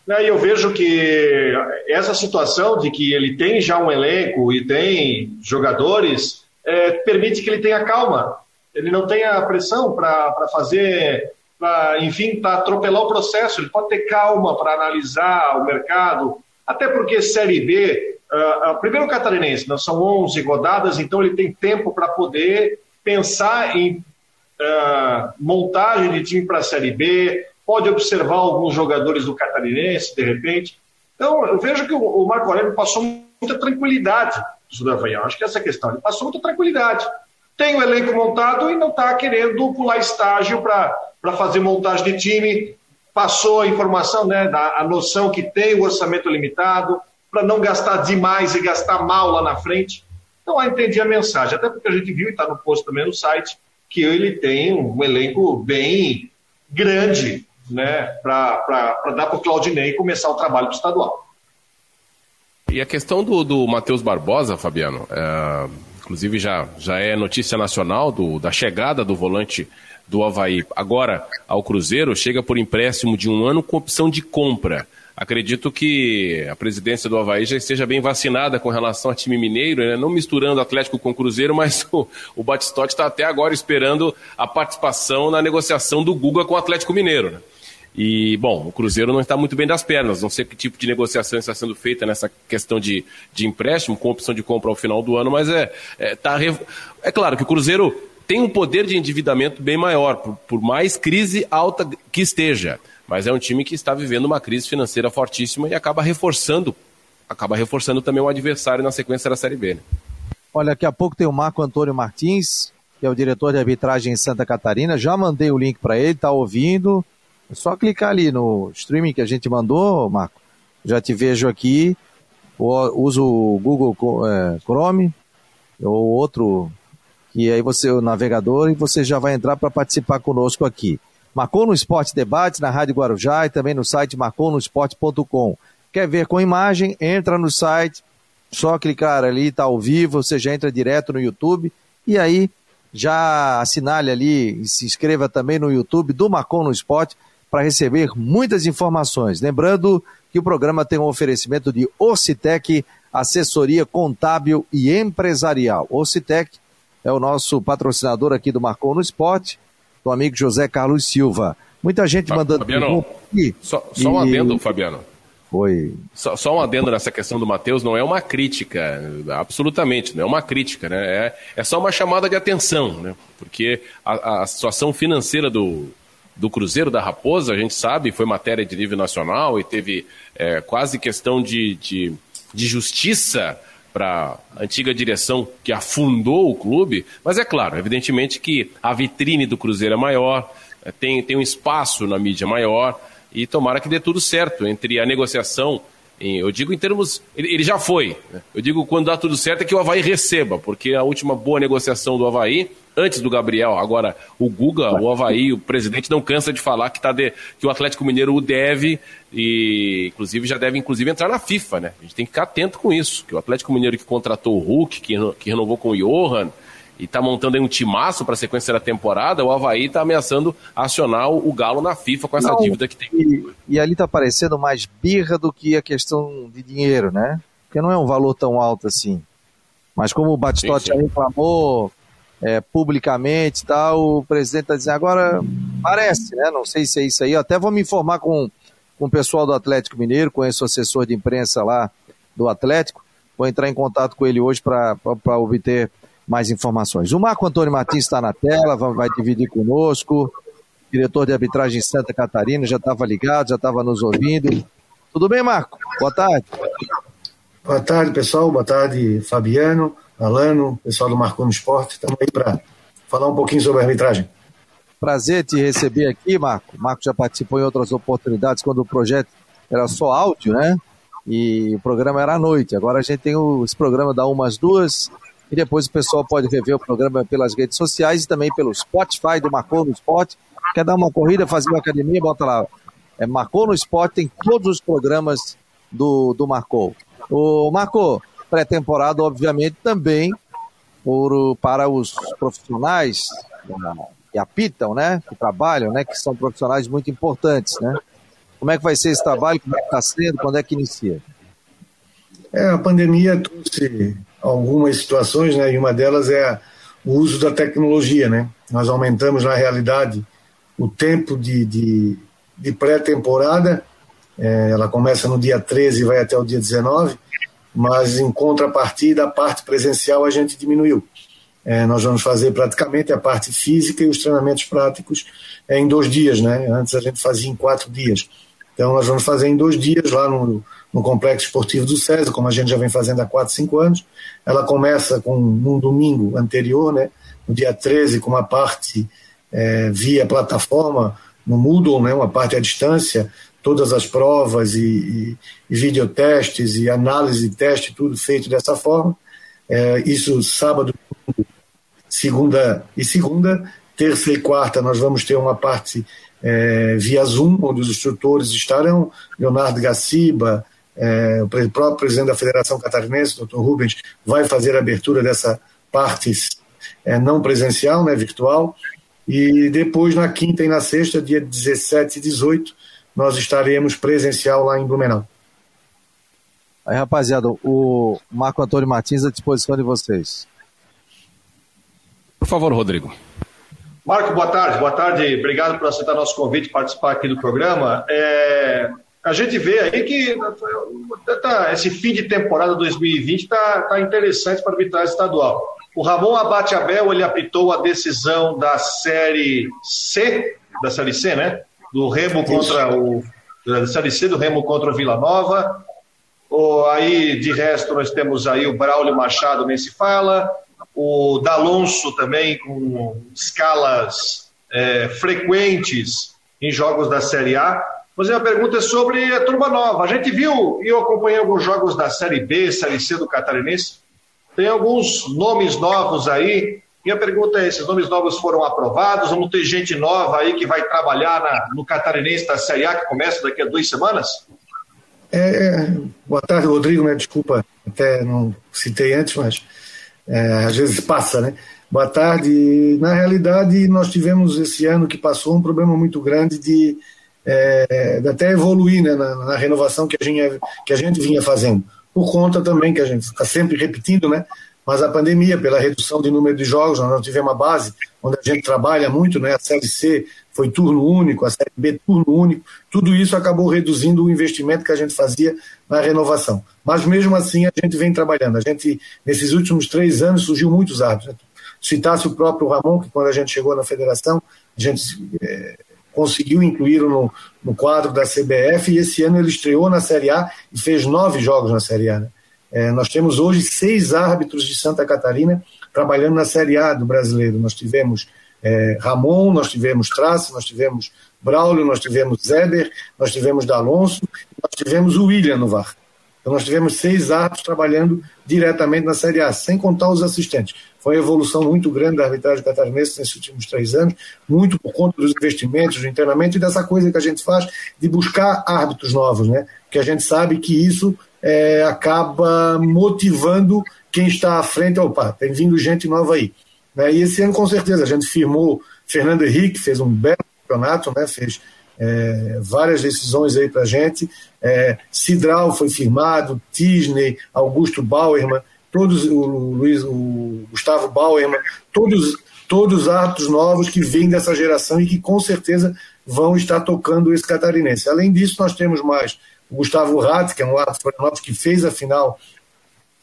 Eu vejo que essa situação de que ele tem já um elenco e tem jogadores é, permite que ele tenha calma. Ele não tenha pressão para fazer, pra, enfim, para atropelar o processo. Ele pode ter calma para analisar o mercado, até porque Série B Uh, uh, primeiro catarinense, não são 11 rodadas, então ele tem tempo para poder pensar em uh, montagem de time para a Série B, pode observar alguns jogadores do catarinense, de repente. Então, eu vejo que o, o Marco Aurélio passou muita tranquilidade do. Acho que essa questão. Ele passou muita tranquilidade. Tem o elenco montado e não está querendo pular estágio para fazer montagem de time. Passou a informação, né, da, a noção que tem o orçamento limitado, para não gastar demais e gastar mal lá na frente. Então, eu entendi a mensagem, até porque a gente viu, e está no post também no site, que ele tem um elenco bem grande né, para dar para o Claudinei começar o trabalho do estadual. E a questão do, do Matheus Barbosa, Fabiano, é, inclusive já, já é notícia nacional do, da chegada do volante do Havaí agora ao Cruzeiro, chega por empréstimo de um ano com opção de compra. Acredito que a presidência do Havaí já esteja bem vacinada com relação ao time mineiro, né? não misturando Atlético com Cruzeiro, mas o, o Batistotti está até agora esperando a participação na negociação do Guga com o Atlético Mineiro. Né? E, bom, o Cruzeiro não está muito bem das pernas, não sei que tipo de negociação está sendo feita nessa questão de, de empréstimo, com opção de compra ao final do ano, mas é, é, tá, é claro que o Cruzeiro tem um poder de endividamento bem maior, por, por mais crise alta que esteja mas é um time que está vivendo uma crise financeira fortíssima e acaba reforçando, acaba reforçando também o adversário na sequência da Série B. Né? Olha, daqui a pouco tem o Marco Antônio Martins que é o diretor de arbitragem em Santa Catarina. Já mandei o link para ele, está ouvindo. É só clicar ali no streaming que a gente mandou, Marco. Já te vejo aqui. Uso o Google é, Chrome ou outro, e aí você, o navegador, e você já vai entrar para participar conosco aqui. Marcou no Esporte Debate, na Rádio Guarujá e também no site marconosport.com. Quer ver com imagem? Entra no site, só clicar ali, está ao vivo, você já entra direto no YouTube e aí já assinale ali e se inscreva também no YouTube do Marcon no Esporte para receber muitas informações. Lembrando que o programa tem um oferecimento de Ocitec, assessoria contábil e empresarial. Ocitec é o nosso patrocinador aqui do Marcon no Esporte, do amigo José Carlos Silva. Muita gente mandando. Fabiano, só, só um adendo, Fabiano. Foi. Só, só um adendo nessa questão do Matheus, não é uma crítica, absolutamente, não é uma crítica, né? É, é só uma chamada de atenção, né? Porque a, a situação financeira do, do Cruzeiro da Raposa, a gente sabe, foi matéria de nível nacional e teve é, quase questão de, de, de justiça para a antiga direção que afundou o clube, mas é claro, evidentemente que a vitrine do Cruzeiro é maior, é, tem, tem um espaço na mídia maior, e tomara que dê tudo certo entre a negociação. Eu digo em termos. Ele, ele já foi. Né? Eu digo quando dá tudo certo é que o Havaí receba, porque a última boa negociação do Havaí, antes do Gabriel, agora o Guga, o Havaí, o presidente não cansa de falar que, tá de, que o Atlético Mineiro o deve, e inclusive já deve inclusive entrar na FIFA, né? A gente tem que ficar atento com isso. Que o Atlético Mineiro que contratou o Hulk, que, que renovou com o Johan, e está montando aí um timaço para a sequência da temporada, o Havaí está ameaçando acionar o Galo na FIFA com essa Não, dívida que tem. E, e, ali está parecendo mais birra do que a questão de dinheiro, né? Porque não é um valor tão alto assim. Mas como o Batistotti reclamou é, publicamente tal, o presidente está dizendo, agora parece, né? Não sei se é isso aí. Eu até vou me informar com, com o pessoal do Atlético Mineiro, conheço o assessor de imprensa lá do Atlético. Vou entrar em contato com ele hoje para obter mais informações. O Marco Antônio Martins está na tela, vai dividir conosco. Diretor de arbitragem em Santa Catarina, já estava ligado, já estava nos ouvindo. Tudo bem, Marco? Boa tarde. Boa tarde, pessoal. Boa tarde, Fabiano, Alano, pessoal do Marco no Esporte. Estamos aí para falar um pouquinho sobre a arbitragem. Prazer te receber aqui, Marco. O Marco já participou em outras oportunidades quando o projeto era só áudio, né? E o programa era à noite. Agora a gente tem o, esse programa da umas duas e depois o pessoal pode rever o programa pelas redes sociais e também pelo Spotify do Marcou no Esporte. Quer dar uma corrida, fazer uma academia, bota lá. É Marcou no Esporte, tem todos os programas do, do Marcou. O Marcou, pré-temporada, obviamente, também por, para os profissionais que apitam, né? Que trabalham, né? Que são profissionais muito importantes, né? Como é que vai ser esse trabalho? Como é que está sendo? Quando é que inicia? É, a pandemia trouxe algumas situações, né, e uma delas é o uso da tecnologia. Né? Nós aumentamos, na realidade, o tempo de, de, de pré-temporada, é, ela começa no dia 13 e vai até o dia 19, mas em contrapartida, a parte presencial a gente diminuiu. É, nós vamos fazer praticamente a parte física e os treinamentos práticos é, em dois dias, né? Antes a gente fazia em quatro dias. Então nós vamos fazer em dois dias lá no, no Complexo Esportivo do César, como a gente já vem fazendo há 4, 5 anos. Ela começa com um domingo anterior, né, no dia 13, com uma parte é, via plataforma, no Moodle, né, uma parte à distância, todas as provas e, e, e videotestes e análise teste, tudo feito dessa forma. É, isso sábado, segunda e segunda, terça e quarta nós vamos ter uma parte é, via Zoom, onde os instrutores estarão, Leonardo Gaciba, é, o próprio presidente da Federação Catarinense, Dr. Rubens, vai fazer a abertura dessa parte é, não presencial, né, virtual. E depois, na quinta e na sexta, dia 17 e 18, nós estaremos presencial lá em Blumenau. Aí, rapaziada, o Marco Antônio Martins à disposição de vocês. Por favor, Rodrigo. Marco, boa tarde. Boa tarde. Obrigado por aceitar nosso convite participar aqui do programa. É, a gente vê aí que tá, esse fim de temporada 2020 está tá interessante para a arbitragem estadual. O Ramon Abate Abel ele apitou a decisão da série C, da série C, né? Do Remo contra o. Da série C do Remo contra o Vila Nova. O, aí, de resto, nós temos aí o Braulio Machado, nem se fala. o D'Alonso também com escalas é, frequentes em jogos da Série A. Mas a pergunta é sobre a turma nova. A gente viu e eu acompanhei alguns jogos da Série B, Série C do Catarinense. Tem alguns nomes novos aí. Minha pergunta é: esses nomes novos foram aprovados? Vamos ter gente nova aí que vai trabalhar na, no Catarinense da Série A, que começa daqui a duas semanas? É, é boa tarde, Rodrigo. Né? Desculpa, até não citei antes, mas é, às vezes passa, né? Boa tarde. Na realidade, nós tivemos esse ano que passou um problema muito grande de é, até evoluir né, na, na, renovação que a, gente, que a gente vinha fazendo. Por conta também que a gente está sempre repetindo, né? Mas a pandemia, pela redução de número de jogos, nós tivemos uma base onde a gente trabalha muito, né? A Série C foi turno único, a Série B turno único. Tudo isso acabou reduzindo o investimento que a gente fazia na renovação. Mas mesmo assim a gente vem trabalhando. A gente, nesses últimos três anos, surgiu muitos árbitros. Citasse o próprio Ramon, que quando a gente chegou na federação, a gente é, conseguiu incluí-lo no, no, quadro da CBF e esse ano ele estreou na Série A e fez nove jogos na Série A. Né? É, nós temos hoje seis árbitros de Santa Catarina trabalhando na Série A do brasileiro. Nós tivemos é, Ramon, nós tivemos Trace, nós tivemos Braulio, nós tivemos Zeber, nós tivemos D'Alonso, nós tivemos o William no VAR. Então nós tivemos seis árbitros trabalhando diretamente na Série A, sem contar os assistentes. Foi uma evolução muito grande da arbitragem catarinense nesses últimos três anos, muito por conta dos investimentos, do internamento e dessa coisa que a gente faz de buscar árbitros novos, né? Que a gente sabe que isso é, acaba motivando quem está à frente. Opa, tem vindo gente nova aí. Né? E esse ano, com certeza, a gente firmou Fernando Henrique, fez um belo campeonato, né? fez é, várias decisões aí para a gente. É, Cidral foi firmado, Tisney, Augusto Bauerman, todos o Luiz, o Gustavo Bauerman, todos todos atos novos que vêm dessa geração e que com certeza vão estar tocando esse catarinense. Além disso, nós temos mais o Gustavo Ratz, que é um ato que fez a final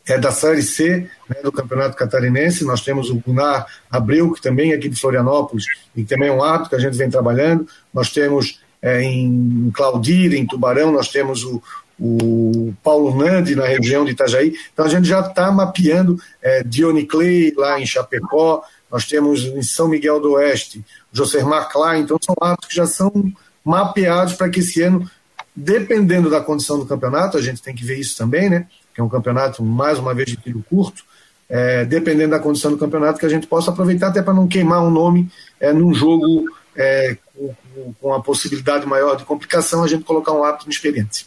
é, da Série C né, do Campeonato Catarinense. Nós temos o Gunnar Abreu, que também é aqui de Florianópolis, e também é um árbitro que a gente vem trabalhando. Nós temos é, em Claudira, em Tubarão, nós temos o, o Paulo Nandi na região de Itajaí. Então a gente já está mapeando é, Dione Clay lá em Chapecó, nós temos em São Miguel do Oeste, Josemar Klein, então são árbitros que já são mapeados para que esse ano, dependendo da condição do campeonato, a gente tem que ver isso também, né? Que é um campeonato, mais uma vez, de tiro curto, é, dependendo da condição do campeonato, que a gente possa aproveitar até para não queimar um nome é, num jogo é, com, com a possibilidade maior de complicação, a gente colocar um árbitro inexperiente.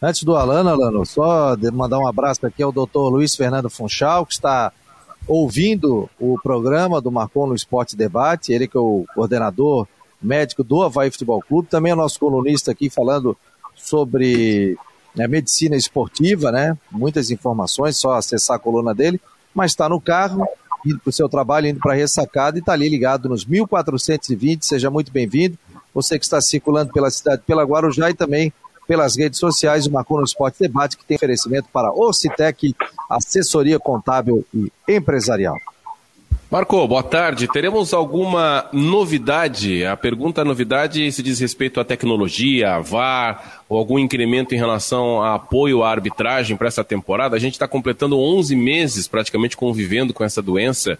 Antes do Alano, Alano, só mandar um abraço aqui ao doutor Luiz Fernando Funchal, que está ouvindo o programa do Marcon no Esporte Debate, ele que é o coordenador médico do Havaí Futebol Clube, também é nosso colunista aqui falando sobre né, medicina esportiva, né? Muitas informações, só acessar a coluna dele, mas está no carro, indo para o seu trabalho, indo para a ressacada e está ali ligado nos 1420. Seja muito bem-vindo. Você que está circulando pela cidade, pela Guarujá e também pelas redes sociais, o Marcou no Esporte Debate, que tem oferecimento para Ocitec, assessoria contábil e empresarial. Marco, boa tarde. Teremos alguma novidade? A pergunta a novidade se diz respeito à tecnologia, a VAR, ou algum incremento em relação a apoio à arbitragem para essa temporada. A gente está completando 11 meses praticamente convivendo com essa doença.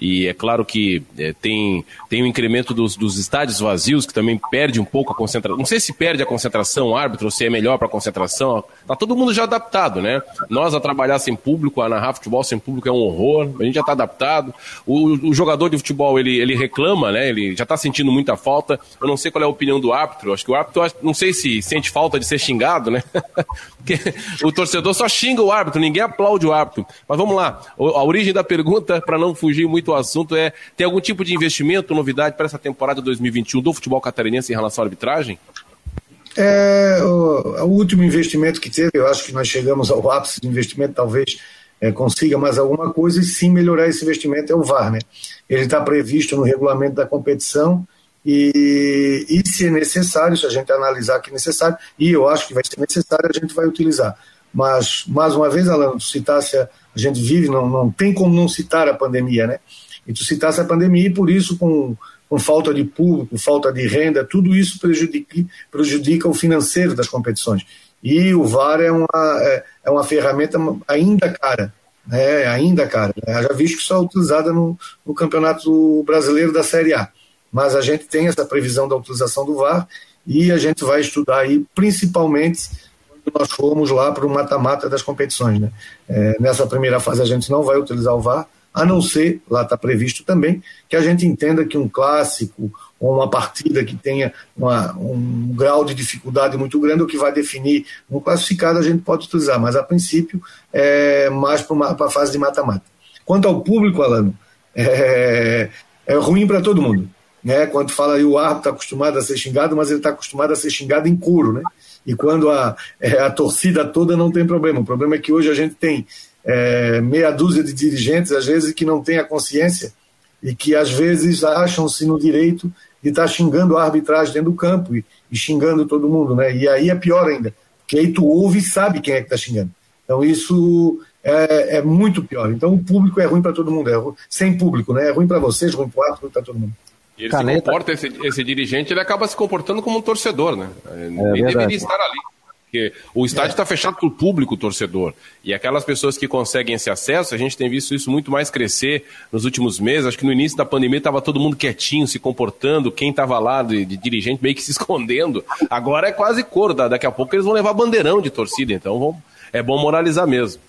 E é claro que é, tem, tem um incremento dos, dos estádios vazios, que também perde um pouco a concentração. Não sei se perde a concentração o árbitro, ou se é melhor para a concentração. Tá todo mundo já adaptado, né? Nós a trabalhar sem público, a narrar futebol sem público é um horror. A gente já está adaptado. O, o, jogador de futebol, ele, ele reclama, né? Ele já está sentindo muita falta. Eu não sei qual é a opinião do árbitro. Acho que o árbitro, não sei se sente falta de ser xingado, né? Porque o torcedor só xinga o árbitro, ninguém aplaude o árbitro. Mas vamos lá. A origem da pergunta, para não fugir muito o assunto é: tem algum tipo de investimento, novidade para essa temporada 2021 do futebol catarinense em relação à arbitragem? É, o, o, último investimento que teve, eu acho que nós chegamos ao ápice do investimento, talvez é, consiga mais alguma coisa e sim melhorar esse investimento é o VAR. Né? Ele está previsto no regulamento da competição e, e se é necessário, se a gente analisar que é necessário, e eu acho que vai ser necessário, a gente vai utilizar. Mas, mais uma vez, Alan, citasse a, a gente vive, não, não tem como não citar a pandemia, né? E tu citasse a pandemia e por isso, com, com falta de público, falta de renda, tudo isso prejudica, prejudica o financeiro das competições. E o VAR é uma, é, é uma ferramenta ainda cara. É, ainda, cara. Já visto que só é utilizada no, no Campeonato Brasileiro da Série A. Mas a gente tem essa previsão da utilização do VAR e a gente vai estudar aí, principalmente nós formos lá para o mata-mata das competições. Né? É, nessa primeira fase a gente não vai utilizar o VAR, a não ser, lá está previsto também, que a gente entenda que um clássico ou uma partida que tenha uma, um grau de dificuldade muito grande, o que vai definir um classificado a gente pode utilizar, mas a princípio é mais para a fase de mata-mata. Quanto ao público, Alano, é, é ruim para todo mundo. Né? Quando fala aí o árbitro está acostumado a ser xingado, mas ele está acostumado a ser xingado em couro, né? E quando a, é, a torcida toda não tem problema. O problema é que hoje a gente tem é, meia dúzia de dirigentes, às vezes, que não têm a consciência e que às vezes acham-se no direito de estar tá xingando a arbitragem dentro do campo e, e, xingando todo mundo, né? E aí é pior ainda, porque aí tu ouve e sabe quem é que está xingando. Então isso é, é, muito pior. Então o público é ruim para todo mundo, é ruim, sem público, né? É ruim para vocês, ruim para o árbitro, para todo mundo. Ele Caneta. se comporta, esse, esse, dirigente, ele acaba se comportando como um torcedor, né? É, ele deveria estar ali. Porque o estádio está é. fechado para o público torcedor. E aquelas pessoas que conseguem esse acesso, a gente tem visto isso muito mais crescer nos últimos meses. Acho que no início da pandemia estava todo mundo quietinho, se comportando, quem estava lá de, de, dirigente meio que se escondendo. Agora é quase cor, daqui a pouco eles vão levar bandeirão de torcida, então vão, é bom moralizar mesmo.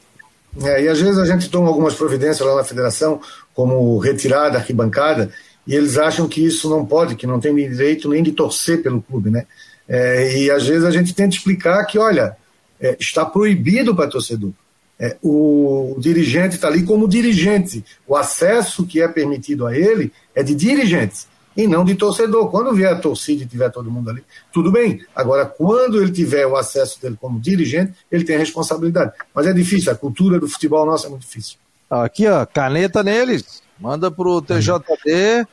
É, e às vezes a gente toma algumas providências lá na federação, como retirada, arquibancada, e eles acham que isso não pode, que não tem direito nem de torcer pelo clube, né? É, e às vezes a gente tenta explicar que, olha, é, está proibido para torcedor. É, o, dirigente está ali como dirigente. O acesso que é permitido a ele é de dirigente e não de torcedor. Quando vier a torcida e tiver todo mundo ali, tudo bem. Agora, quando ele tiver o acesso dele como dirigente, ele tem a responsabilidade. Mas é difícil, a cultura do futebol nossa é muito difícil. Aqui, ó, caneta neles. Manda pro TJD,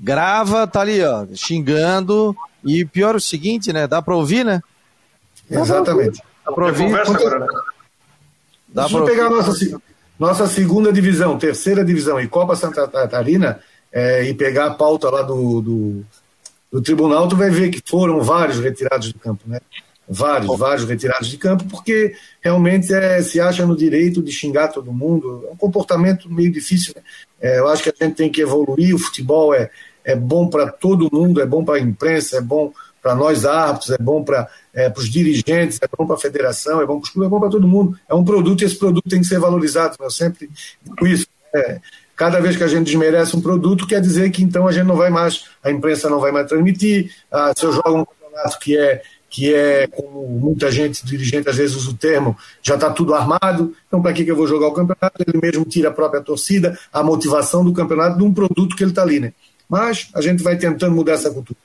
grava, tá ali, ó, xingando, e pior o seguinte, né? Dá para ouvir, né? Exatamente. Dá para ouvir. Conversa agora, né? Dá Deixa eu pegar a nossa, nossa segunda divisão, terceira divisão e Copa Santa Catarina é, e pegar a pauta lá do, do, do, tribunal, tu vai ver que foram vários retirados do campo, né? Vários, vários retirados de campo, porque realmente é, se acha no direito de xingar todo mundo. É um comportamento meio difícil. Né? É, eu acho que a gente tem que evoluir. O futebol é, é bom para todo mundo, é bom para a imprensa, é bom para nós árbitros, é bom para é, os dirigentes, é bom para a federação, é bom para os clubes, é bom para todo mundo. É um produto e esse produto tem que ser valorizado. Eu sempre digo isso. É, cada vez que a gente desmerece um produto, quer dizer que então a gente não vai mais, a imprensa não vai mais transmitir. Ah, se eu jogo um campeonato que é que é, como muita gente, dirigente às vezes usa o termo, já está tudo armado, então para que, que eu vou jogar o campeonato? Ele mesmo tira a própria torcida, a motivação do campeonato de um produto que ele está ali, né? Mas a gente vai tentando mudar essa cultura.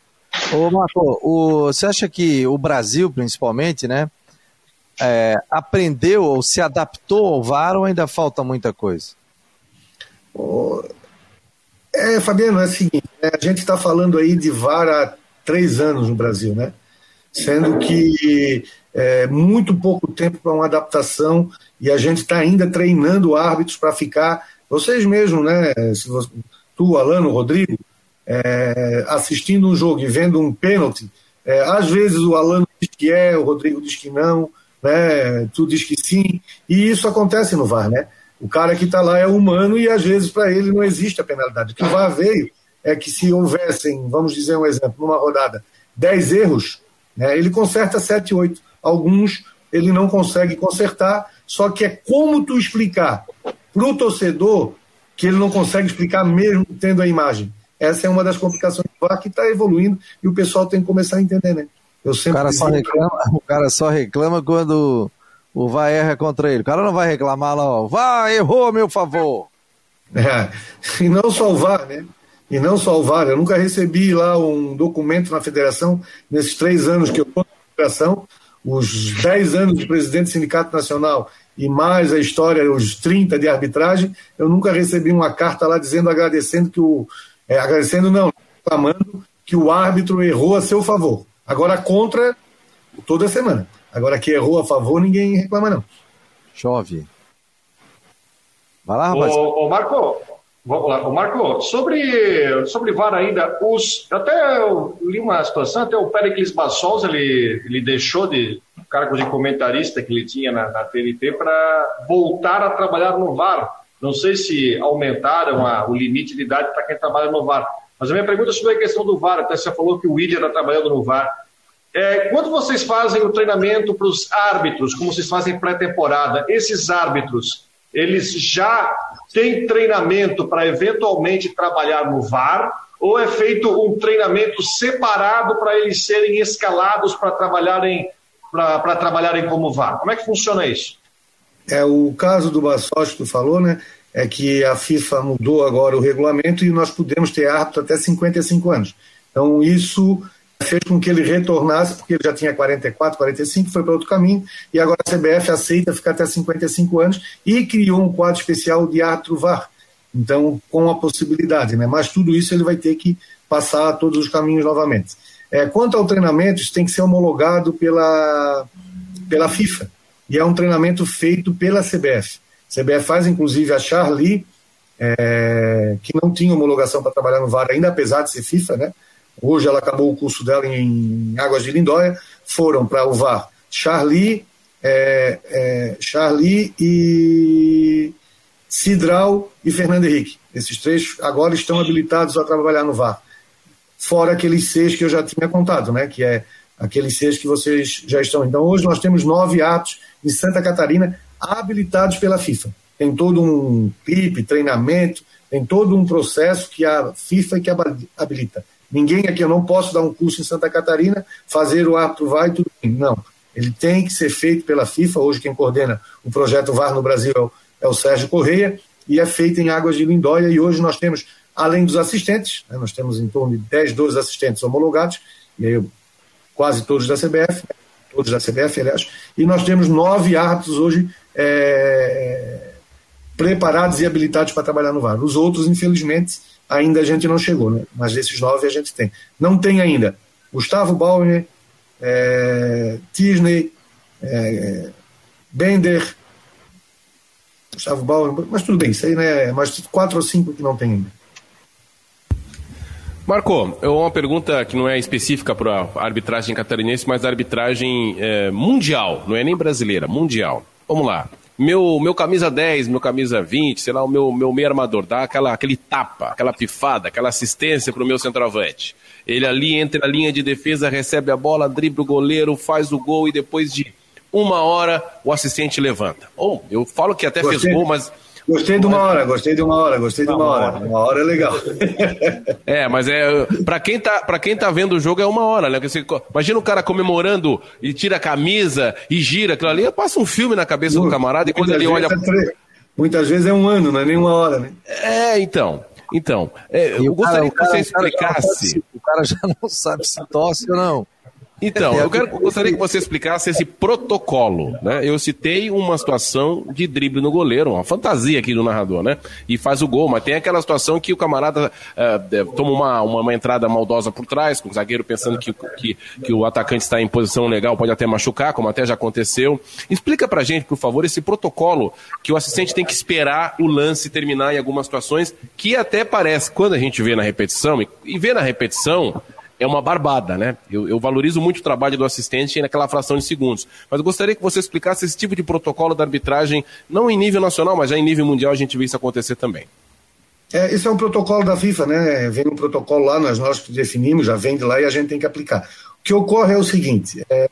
Ô, Marco, o, você acha que o Brasil, principalmente, né, é, aprendeu ou se adaptou ao VAR ou ainda falta muita coisa? é, Fabiano, é o seguinte, né, a gente está falando aí de VAR há três anos no Brasil, né? Sendo que é muito pouco tempo para uma adaptação e a gente está ainda treinando árbitros para ficar, vocês mesmos, né? Tu, Alano, Rodrigo, é, assistindo um jogo e vendo um pênalti, é, às vezes o Alano diz que é, o Rodrigo diz que não, né, tu diz que sim, e isso acontece no VAR, né? O cara que está lá é humano e às vezes para ele não existe a penalidade. O que o VAR veio é que se houvessem, vamos dizer um exemplo, numa rodada, 10 erros, né, ele conserta 7, 8. Alguns ele não consegue consertar, só que é como tu explicar para o torcedor que ele não consegue explicar mesmo tendo a imagem. Essa é uma das complicações do VAR que está evoluindo e o pessoal tem que começar a entender, né? Eu sempre o, cara só reclama, o cara só reclama quando o VAR erra contra ele. O cara não vai reclamar lá, ó, VAR errou a meu favor. É, e não só o VAR, né? E não só o VAR. Eu nunca recebi lá um documento na federação, nesses três anos que eu estou na federação, os 10 anos de presidente do Sindicato Nacional e mais a história, os 30 de arbitragem, eu nunca recebi uma carta lá dizendo, agradecendo que o, é, agradecendo não, reclamando que o árbitro errou a seu favor. Agora contra toda semana. Agora que errou a favor, ninguém reclama não. Chove. Vai lá, rapaz. Ô, ô Marco, Vamos lá, Marco, sobre, sobre VAR ainda, os, até eu li uma situação, até o Pericles Bassols, ele, ele deixou de cargo de comentarista que ele tinha na, na TNT para voltar a trabalhar no VAR. Não sei se aumentaram a, o limite de idade para quem trabalha no VAR. Mas a minha pergunta é sobre a questão do VAR, até você falou que o William está trabalhando no VAR. É, quando vocês fazem o treinamento para os árbitros, como vocês fazem pré-temporada, esses árbitros, eles já têm treinamento para eventualmente trabalhar no VAR? Ou é feito um treinamento separado para eles serem escalados para trabalharem, trabalharem como VAR? Como é que funciona isso? É o caso do Bassotti tu falou, né? É que a FIFA mudou agora o regulamento e nós podemos ter árbitro até 55 anos. Então, isso fez com que ele retornasse, porque ele já tinha 44, 45, foi para outro caminho, e agora a CBF aceita ficar até 55 anos e criou um quadro especial de árbitro VAR. Então, com a possibilidade, né? Mas tudo isso ele vai ter que passar todos os caminhos novamente. É, quanto ao treinamento, isso tem que ser homologado pela, pela FIFA. E é um treinamento feito pela CBF. A CBF faz, inclusive, a Charlie, é, que não tinha homologação para trabalhar no VAR ainda, apesar de ser FIFA, né? Hoje ela acabou o curso dela em Águas de Lindóia, foram para o VAR Charlie, é, é, Charlie e Cidral e Fernando Henrique. Esses três agora estão habilitados a trabalhar no VAR. Fora aqueles seis que eu já tinha contado, né? Que é aqueles seis que vocês já estão. Então hoje nós temos nove atos em Santa Catarina habilitados pela FIFA. Tem todo um PIP, treinamento, tem todo um processo que a FIFA que habilita. Ninguém aqui, eu não posso dar um curso em Santa Catarina, fazer o VAR e tudo bem. Não. Ele tem que ser feito pela FIFA. Hoje, quem coordena o projeto VAR no Brasil é o, é o Sérgio Correia, e é feito em Águas de Lindóia. E hoje nós temos, além dos assistentes, né, nós temos em torno de 10, 12 assistentes homologados, e aí, quase todos da CBF, todos da CBF, aliás, e nós temos nove árbitros hoje é, preparados e habilitados para trabalhar no VAR. Os outros, infelizmente, ainda a gente não chegou, né? mas desses nove a gente tem. Não tem ainda Gustavo Bauer, é, Disney, é, Bender, Gustavo Bauer, mas tudo bem, isso aí né, mais quatro ou cinco que não tem ainda. Marco, uma pergunta que não é específica para a arbitragem catarinense, mas a arbitragem é, mundial, não é nem brasileira, mundial. Vamos lá meu, meu camisa 10, meu camisa 20, sei lá, o meu, meu meio armador, dá aquela, aquele tapa, aquela pifada, aquela assistência para o meu centroavante. Ele ali entre a linha de defesa, recebe a bola, dribla o goleiro, faz o gol e depois de uma hora o assistente levanta. Ou oh, eu falo que até Gostei. fez gol, mas Gostei de uma hora, gostei de uma hora, gostei de uma hora. Uma hora é legal. É, mas é para quem tá para quem tá vendo o jogo é uma hora, né? Você, imagina o cara comemorando e tira a camisa e gira aquilo ali, passa um filme na cabeça do camarada e quando ele olha é muitas vezes é um ano, não é nem uma hora, né? É, então. Então, é, eu gostaria cara, que você explicasse. O cara já não sabe se tosse ou não. Então, eu quero, gostaria que você explicasse esse protocolo. Né? Eu citei uma situação de drible no goleiro, uma fantasia aqui do narrador, né? E faz o gol, mas tem aquela situação que o camarada uh, toma uma, uma, uma, entrada maldosa por trás, com o zagueiro pensando que, que, que o atacante está em posição legal, pode até machucar, como até já aconteceu. Explica pra gente, por favor, esse protocolo que o assistente tem que esperar o lance terminar em algumas situações, que até parece, quando a gente vê na repetição, e, e vê na repetição, é uma barbada, né? Eu, eu, valorizo muito o trabalho do assistente naquela fração de segundos. Mas eu gostaria que você explicasse esse tipo de protocolo da arbitragem, não em nível nacional, mas já em nível mundial a gente vê isso acontecer também. É, esse é um protocolo da FIFA, né? Vem um protocolo lá, nós, nós definimos, já vem de lá e a gente tem que aplicar. O que ocorre é o seguinte: é,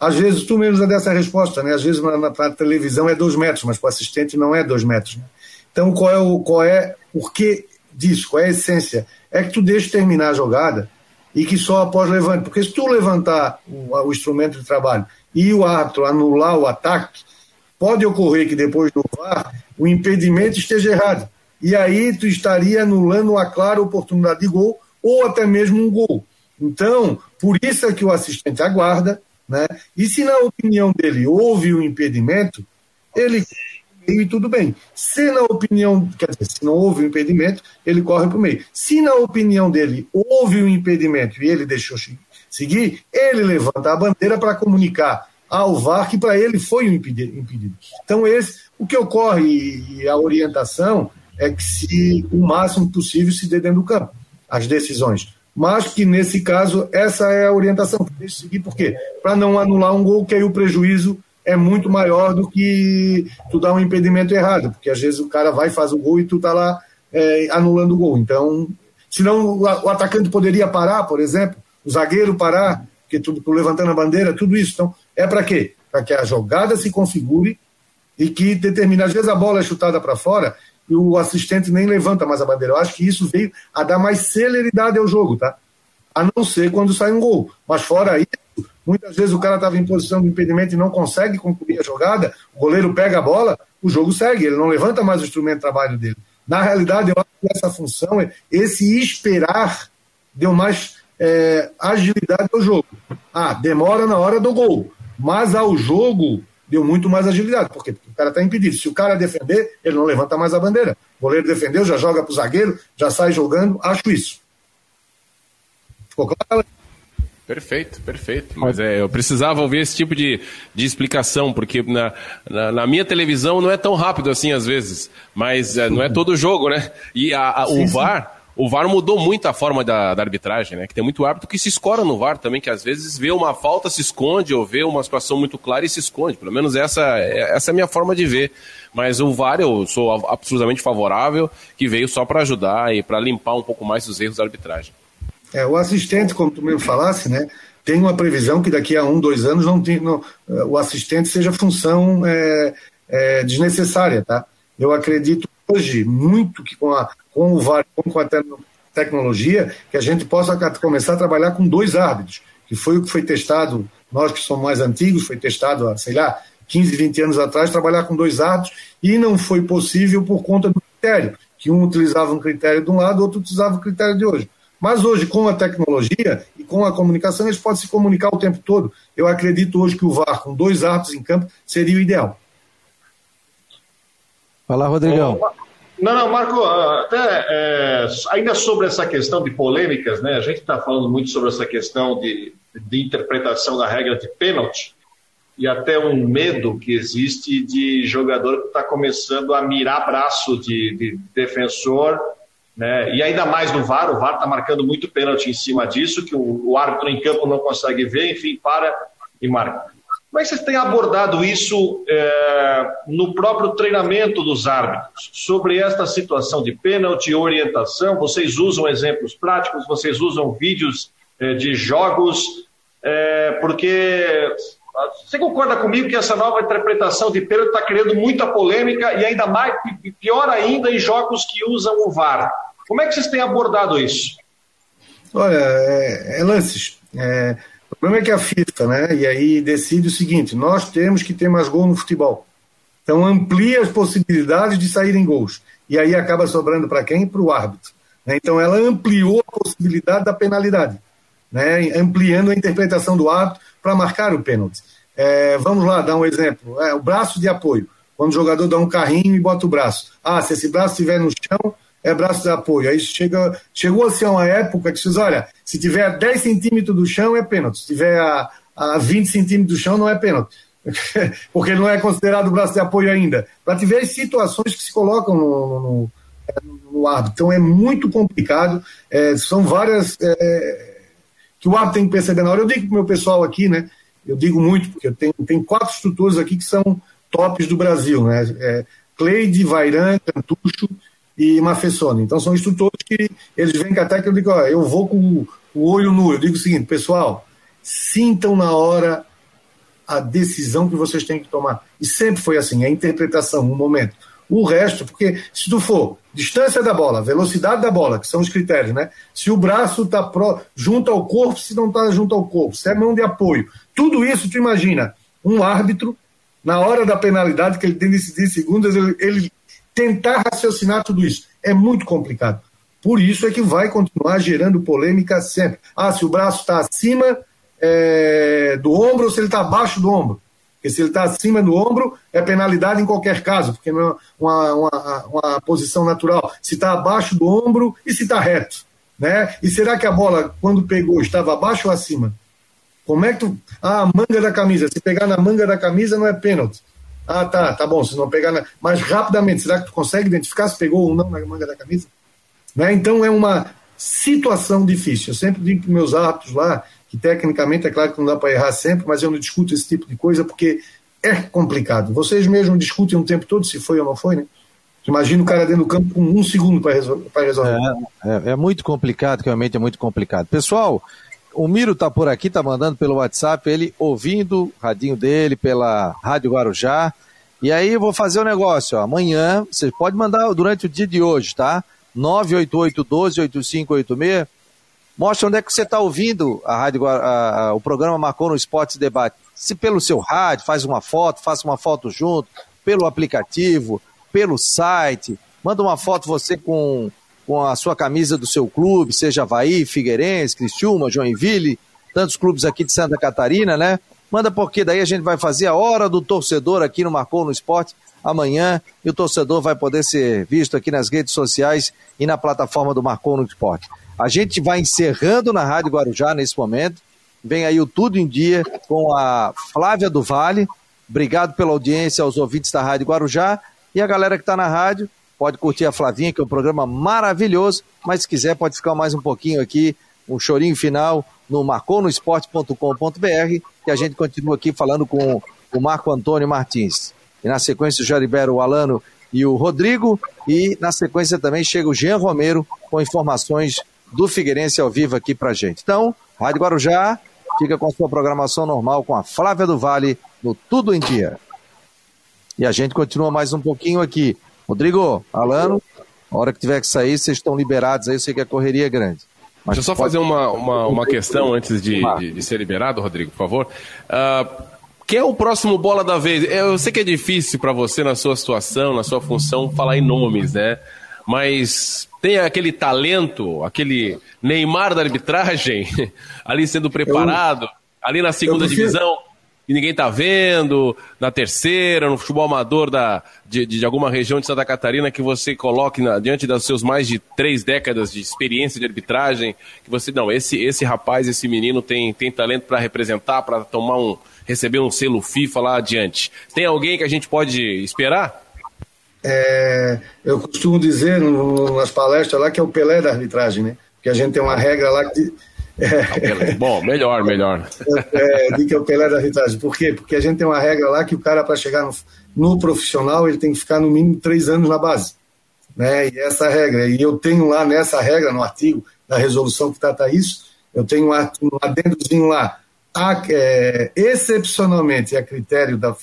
às vezes, tu mesmo já dessa resposta, né? Às vezes na, na, na televisão é dois metros, mas para o assistente não é dois metros. Né? Então, qual é o qual é o que disso? Qual é a essência? É que tu deixa terminar a jogada e que só após levante. Porque se tu levantar o, o instrumento de trabalho e o árbitro anular o ataque, pode ocorrer que depois do VAR o impedimento esteja errado. E aí tu estaria anulando uma clara oportunidade de gol ou até mesmo um gol. Então, por isso é que o assistente aguarda, né? E se na opinião dele houve um impedimento, ele meio e tudo bem. Se na opinião, quer dizer, se não houve um impedimento, ele corre para o meio. Se na opinião dele houve um impedimento e ele deixou seguir, ele levanta a bandeira para comunicar ao VAR que para ele foi um impedido. Então, esse, o que ocorre e a orientação é que se o máximo possível se dê dentro do campo, as decisões. Mas que nesse caso, essa é a orientação. Deixa eu seguir, por quê? Para não anular um gol, que aí o prejuízo é muito maior do que tu dar um impedimento errado, porque às vezes o cara vai, faz o gol e tu tá lá é, anulando o gol. Então, senão o, o atacante poderia parar, por exemplo, o zagueiro parar, que tudo levantando a bandeira, tudo isso. Então, é para quê? Para que a jogada se configure e que determine. Às vezes a bola é chutada para fora e o assistente nem levanta mais a bandeira. Eu acho que isso veio a dar mais celeridade ao jogo, tá? A não ser quando sai um gol. Mas fora isso, muitas vezes o cara estava em posição de impedimento e não consegue concluir a jogada, o goleiro pega a bola, o jogo segue, ele não levanta mais o instrumento de trabalho dele. Na realidade, eu acho que essa função, esse esperar, deu mais é, agilidade ao jogo. Ah, demora na hora do gol, mas ao jogo deu muito mais agilidade. Porque o cara está impedido. Se o cara defender, ele não levanta mais a bandeira. O goleiro defendeu, já joga para o zagueiro, já sai jogando. Acho isso. Ficou claro? Perfeito, perfeito. Mas é, eu precisava ouvir esse tipo de, de explicação, porque na, na, na minha televisão não é tão rápido assim às vezes. Mas é, não é todo jogo, né? E a, a, o VAR o VAR mudou muito a forma da, da, arbitragem, né? Que tem muito árbitro que se escora no VAR também, que às vezes vê uma falta, se esconde, ou vê uma situação muito clara e se esconde. Pelo menos essa, essa é a minha forma de ver. Mas o VAR eu sou absolutamente favorável, que veio só para ajudar e para limpar um pouco mais os erros da arbitragem. É, o assistente, como tu mesmo falasse, né? Tem uma previsão que daqui a um, dois anos não tem, não, o assistente seja função é, é, desnecessária, tá? Eu acredito hoje muito que com a, com o VAR, com a tecnologia, que a gente possa começar a trabalhar com dois árbitros, que foi o que foi testado, nós que somos mais antigos, foi testado há, sei lá, 15, 20 anos atrás, trabalhar com dois árbitros, e não foi possível por conta do critério, que um utilizava um critério de um lado, outro utilizava o critério de hoje. Mas hoje, com a tecnologia e com a comunicação, eles podem se comunicar o tempo todo. Eu acredito hoje que o VAR, com dois árbitros em campo, seria o ideal. Fala, Rodrigão. Não, não, Marco, até é, ainda sobre essa questão de polêmicas, né? A gente está falando muito sobre essa questão de, de interpretação da regra de pênalti e até um medo que existe de jogador que está começando a mirar braço de, de, defensor, né? E ainda mais no VAR, o VAR está marcando muito pênalti em cima disso, que o, o árbitro em campo não consegue ver, enfim, para e marca. Como é que vocês têm abordado isso é, no próprio treinamento dos árbitros? Sobre esta situação de pênalti, orientação, vocês usam exemplos práticos, vocês usam vídeos é, de jogos, é, porque você concorda comigo que essa nova interpretação de pênalti está criando muita polêmica e ainda mais, pior ainda, em jogos que usam o VAR? Como é que vocês têm abordado isso? Olha, é, é lances. É, o problema é que a FIFA, né, e aí decide o seguinte: nós temos que ter mais gol no futebol. Então amplia as possibilidades de saírem gols. E aí acaba sobrando para quem? Para o árbitro. Né? Então ela ampliou a possibilidade da penalidade, né? ampliando a interpretação do árbitro para marcar o pênalti. É, vamos lá, dar um exemplo. É, o braço de apoio. Quando o jogador dá um carrinho e bota o braço. Ah, se esse braço estiver no chão, é braço de apoio. Aí chega, chegou assim a uma época que se diz, olha, se tiver a 10 centímetros do chão é pênalti, se tiver a, a 20 centímetros do chão não é pênalti. Porque não é considerado braço de apoio ainda. Para te ver as situações que se colocam no, no, no árbitro. Então é muito complicado, é, são várias é, que o árbitro tem que perceber na hora. Eu digo para o meu pessoal aqui, né? Eu digo muito, porque eu tenho, tenho quatro instrutores aqui que são tops do Brasil, né? É, Cleide, Vairan, Cantucho e Mafessone. Então são instrutores que eles vêm cá até que eu digo, ó, eu vou com o olho nu. Eu digo o seguinte, pessoal, sintam na hora a decisão que vocês têm que tomar. E sempre foi assim, a interpretação, o momento. O resto, porque se tu for distância da bola, velocidade da bola, que são os critérios, né? Se o braço está junto ao corpo, se não está junto ao corpo, se é mão de apoio, tudo isso, tu imagina, um árbitro, na hora da penalidade, que ele tem de decidir segundos, ele, ele tentar raciocinar tudo isso. É muito complicado. Por isso é que vai continuar gerando polêmica sempre. Ah, se o braço está acima é, do ombro ou se ele está abaixo do ombro. Porque se ele está acima do ombro, é penalidade em qualquer caso, porque não é uma, uma, uma posição natural. Se está abaixo do ombro e se está reto. Né? E será que a bola, quando pegou, estava abaixo ou acima? Como é que tu. Ah, a manga da camisa. Se pegar na manga da camisa, não é pênalti. Ah, tá, tá bom, se não pegar. Na... Mas rapidamente, será que tu consegue identificar se pegou ou não na manga da camisa? Né? Então é uma situação difícil. Eu sempre digo para meus atos lá, que tecnicamente é claro que não dá para errar sempre, mas eu não discuto esse tipo de coisa porque é complicado. Vocês mesmos discutem o tempo todo se foi ou não foi, né? Imagina o cara dentro do campo com um segundo para resolver. É, é, é, muito complicado, realmente é muito complicado. Pessoal, o Miro tá por aqui, tá mandando pelo WhatsApp, ele ouvindo o radinho dele pela Rádio Guarujá. E aí eu vou fazer o um negócio, ó. Amanhã, você pode mandar durante o dia de hoje, tá? 988-12-8586. Mostra onde é que você está ouvindo a rádio, a, a, o programa Marcou no Esportes Debate. Se pelo seu rádio, faz uma foto, faça uma foto junto, pelo aplicativo, pelo site, manda uma foto você com, com a sua camisa do seu clube, seja Havaí, Figueirense, Criciúma, Joinville, tantos clubes aqui de Santa Catarina, né? Manda porque daí a gente vai fazer a hora do torcedor aqui no Marcou no Esporte amanhã e o torcedor vai poder ser visto aqui nas redes sociais e na plataforma do Marcou no Esporte. A gente vai encerrando na Rádio Guarujá nesse momento. Vem aí o Tudo em Dia com a Flávia do Vale. Obrigado pela audiência aos ouvintes da Rádio Guarujá. E a galera que está na rádio, pode curtir a Flavinha, que é um programa maravilhoso, mas se quiser pode ficar mais um pouquinho aqui, um chorinho final no marconosport.com.br, que a gente continua aqui falando com o Marco Antônio Martins. E na sequência o Jaribero, o Alano e o Rodrigo, e na sequência também chega o Jean Romero com informações do Figueirense ao vivo aqui pra gente. Então, Rádio Guarujá fica com a sua programação normal com a Flávia do Vale no Tudo em Dia. E a gente continua mais um pouquinho aqui. Rodrigo, Alano, a hora que tiver que sair, vocês estão liberados aí, eu sei que a correria é grande. Mas Deixa eu só pode... fazer uma, uma, uma questão antes de, de, de, ser liberado, Rodrigo, por favor. Uh, quem é o próximo bola da vez? Eu sei que é difícil para você, na sua situação, na sua função, falar em nomes, né? Mas tem aquele talento, aquele Neymar da arbitragem, ali sendo preparado, eu, ali na segunda prefiro... divisão e ninguém tá vendo, na terceira, no futebol amador da, de, de alguma região de Santa Catarina, que você coloque na, diante das seus mais de três décadas de experiência de arbitragem, que você, não, esse, esse rapaz, esse menino tem, tem talento para representar, para tomar um, receber um selo FIFA lá adiante. Tem alguém que a gente pode esperar? É, eu costumo dizer no, nas palestras lá que é o Pelé da arbitragem, né? Porque a gente tem uma regra lá que é. Bom, melhor, melhor. É, de que é o Pelé da arbitragem. Por quê? Porque a gente tem uma regra lá que o cara, para chegar no, no, profissional, ele tem que ficar no mínimo três anos na base. Né? E essa regra. E eu tenho lá nessa regra, no artigo da resolução que trata isso, eu tenho um, um adendozinho lá. A, é, excepcionalmente, a critério da,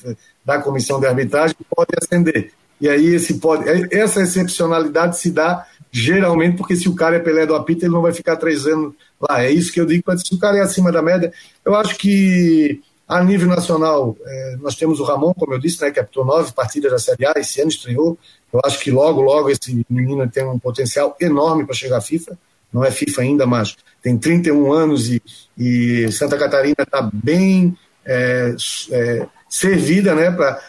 da comissão de arbitragem, pode ascender. E aí esse pode, essa excepcionalidade se dá geralmente porque se o cara é Pelé do apito, ele não vai ficar três anos lá. É isso que eu digo, se o cara é acima da média, eu acho que a nível nacional, é, nós temos o Ramon, como eu disse, né, que apitou nove partidas da Série A, esse ano estreou. Eu acho que logo, logo esse menino tem um potencial enorme para chegar à FIFA. Não é FIFA ainda, mas tem 31 anos e, e Santa Catarina está bem é, é, servida né, para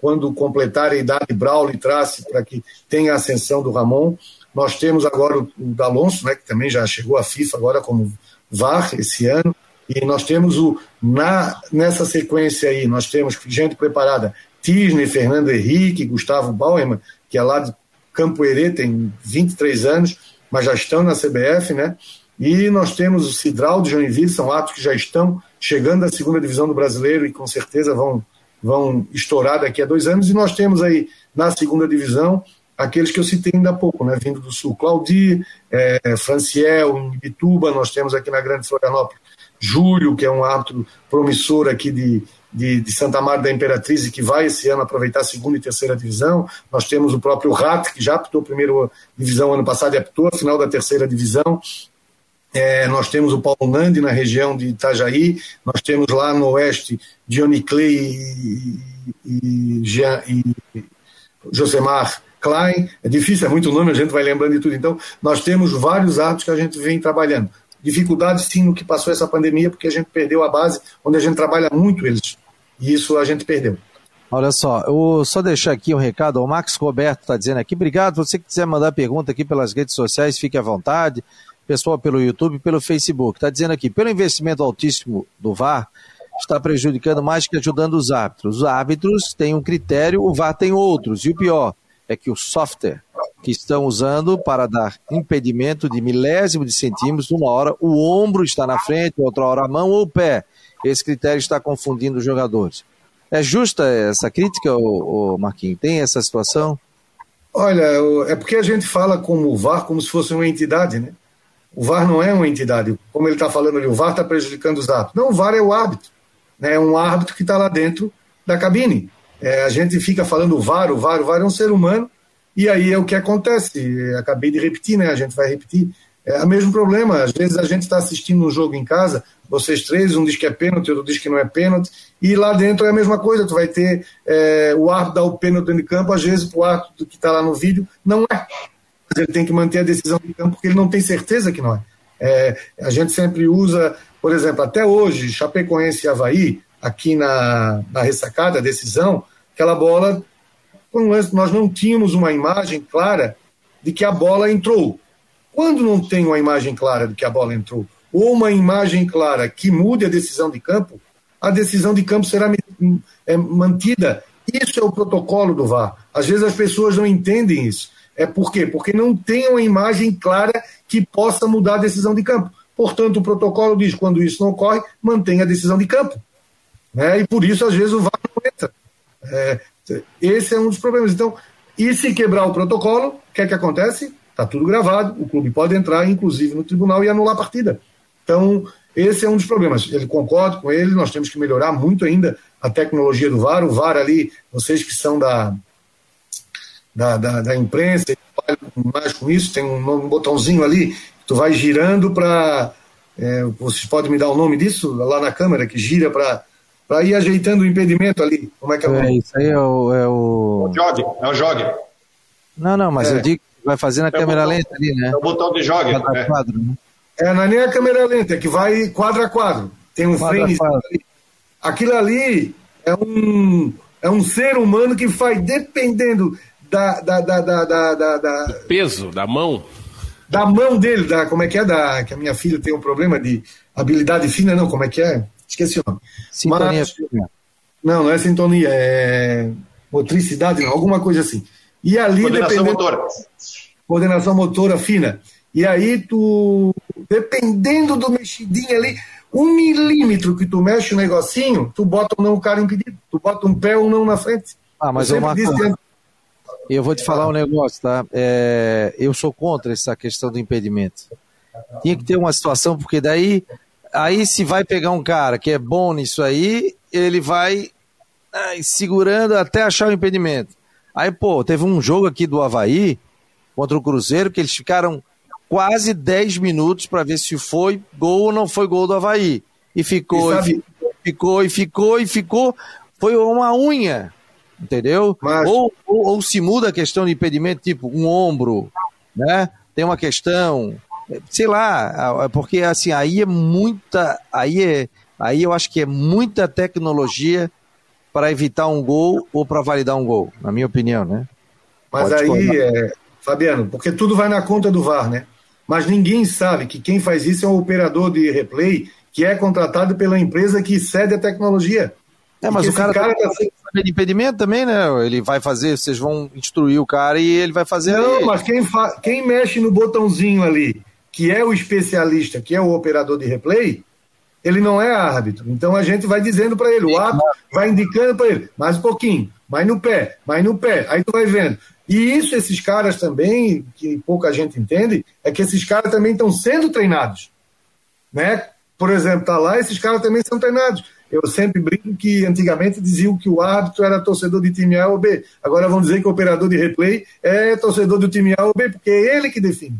quando completar a idade Braulio Trace, para que tenha a ascensão do Ramon. Nós temos agora o, D'Alonso, né, que também já chegou à FIFA agora como VAR esse ano, e nós temos o na nessa sequência aí, nós temos gente preparada, Tisney, Fernando Henrique, Gustavo Bauerman, que é lá de Campo Herê, tem 23 anos, mas já estão na CBF, né? E nós temos o Cidral de Joinville, são atos que já estão chegando à segunda divisão do brasileiro e com certeza vão, vão estourar daqui a dois anos. E nós temos aí na segunda divisão aqueles que eu citei ainda há pouco, né, vindo do Sul, Claudir, é, Franciel, Ibituba, nós temos aqui na Grande Florianópolis Júlio, que é um árbitro promissor aqui de, de, de, Santa Maria da Imperatriz e que vai esse ano aproveitar a segunda e terceira divisão. Nós temos o próprio Rat, que já apitou a primeira divisão ano passado e apitou a final da terceira divisão. É, nós temos o Paulo Nandi na região de Itajaí, nós temos lá no oeste Johnny Clay e, e, e, Josemar Klein, é difícil, é muito nome, a gente vai lembrando de tudo. Então, nós temos vários atos que a gente vem trabalhando. Dificuldades, sim, no que passou essa pandemia, porque a gente perdeu a base, onde a gente trabalha muito eles. E isso a gente perdeu. Olha só, eu só deixar aqui um recado. O Max Roberto está dizendo aqui. Obrigado. Você que quiser mandar pergunta aqui pelas redes sociais, fique à vontade. Pessoal pelo YouTube, pelo Facebook. Está dizendo aqui, pelo investimento altíssimo do VAR, está prejudicando mais que ajudando os árbitros. Os árbitros têm um critério, o VAR tem outros. E o pior é que o software que estão usando para dar impedimento de milésimo de centímetros, uma hora o ombro está na frente, outra hora a mão ou o pé. Esse critério está confundindo os jogadores. É justa essa crítica, o Marquinhos? Tem essa situação? Olha, é porque a gente fala como o VAR como se fosse uma entidade, né? O VAR não é uma entidade. Como ele está falando ali, o VAR está prejudicando os árbitros. Não, o VAR é o árbitro. Né? É um árbitro que está lá dentro da cabine. É, a gente fica falando o VAR, o VAR, o VAR é um ser humano e aí é o que acontece. Acabei de repetir, né? A gente vai repetir. É o mesmo problema. Às vezes a gente está assistindo um jogo em casa, vocês três, um diz que é pênalti, outro diz que não é pênalti, e lá dentro é a mesma coisa. Tu vai ter é, o árbitro dar o pênalti de campo, às vezes o árbitro que está lá no vídeo não é. Mas ele tem que manter a decisão de campo porque ele não tem certeza que não é. é. A gente sempre usa, por exemplo, até hoje, Chapecoense e Havaí, aqui na, na ressacada, a decisão, aquela bola nós não tínhamos uma imagem clara de que a bola entrou. Quando não tem uma imagem clara de que a bola entrou, ou uma imagem clara que mude a decisão de campo, a decisão de campo será é, mantida. Isso é o protocolo do VAR. Às vezes as pessoas não entendem isso. É por quê? Porque não tem uma imagem clara que possa mudar a decisão de campo. Portanto, o protocolo diz: quando isso não ocorre, mantenha a decisão de campo. Né? E por isso, às vezes, o VAR não entra. É, esse é um dos problemas. Então, e se quebrar o protocolo, o que é que acontece? Está tudo gravado, o clube pode entrar, inclusive, no tribunal e anular a partida. Então, esse é um dos problemas. Ele concorda com ele, nós temos que melhorar muito ainda a tecnologia do VAR. O VAR ali, vocês que são da, da, da, da imprensa, mais com isso, tem um, um botãozinho ali, que tu vai girando para. É, vocês podem me dar o nome disso lá na câmera, que gira para para ir ajeitando o impedimento ali. Como é que é, é Isso aí é o. É o... Jogue, é o jogue. Não, não, mas é. eu digo que vai fazer na é câmera botão, lenta ali, né? É o botão de jogue. Quadro é. quadro, né? É, não é nem a câmera lenta, é que vai quadro a quadro. Tem um frame. Aquilo ali é um, é um ser humano que faz, dependendo da. da, da, da, da, da, da peso da mão. Da mão dele, da, como é que é? Da, que a minha filha tem um problema de habilidade fina, não, como é que é? Esqueci o nome. Sintonia. Mas, não, não é sintonia, é motricidade, não, alguma coisa assim. E ali coordenação motora. Coordenação motora fina. E aí tu, dependendo do mexidinho ali, um milímetro que tu mexe o negocinho, tu bota ou não o cara impedido. Tu bota um pé ou não na frente. Ah, mas eu, Marco, que... eu vou te falar um negócio, tá? É, eu sou contra essa questão do impedimento. Tinha que ter uma situação, porque daí aí se vai pegar um cara que é bom nisso aí, ele vai ai, segurando até achar o impedimento. Aí, pô, teve um jogo aqui do Havaí contra o Cruzeiro que eles ficaram quase 10 minutos para ver se foi gol ou não foi gol do Havaí. E ficou, e, e ficou, e ficou, e ficou. Foi uma unha, entendeu? Mas... Ou, ou, ou se muda a questão de impedimento, tipo um ombro, né? Tem uma questão, sei lá, porque assim, aí é muita, aí é, aí eu acho que é muita tecnologia para evitar um gol ou para validar um gol, na minha opinião, né? Mas Pode aí, é, Fabiano, porque tudo vai na conta do VAR, né? Mas ninguém sabe que quem faz isso é um operador de replay que é contratado pela empresa que cede a tecnologia. É, mas o cara, cara tá sem de impedimento também, né? Ele vai fazer, vocês vão instruir o cara e ele vai fazer. Não, mas quem, fa... quem mexe no botãozinho ali que é o especialista, que é o operador de replay, ele não é árbitro. Então a gente vai dizendo para ele, o árbitro vai indicando para ele, mais um pouquinho, mais no pé, mais no pé, aí tu vai vendo. E isso, esses caras também, que pouca gente entende, é que esses caras também estão sendo treinados. Né? Por exemplo, tá lá, esses caras também são treinados. Eu sempre brinco que antigamente diziam que o árbitro era torcedor de time A ou B. Agora vão dizer que o operador de replay é torcedor do time A ou B, porque é ele que define.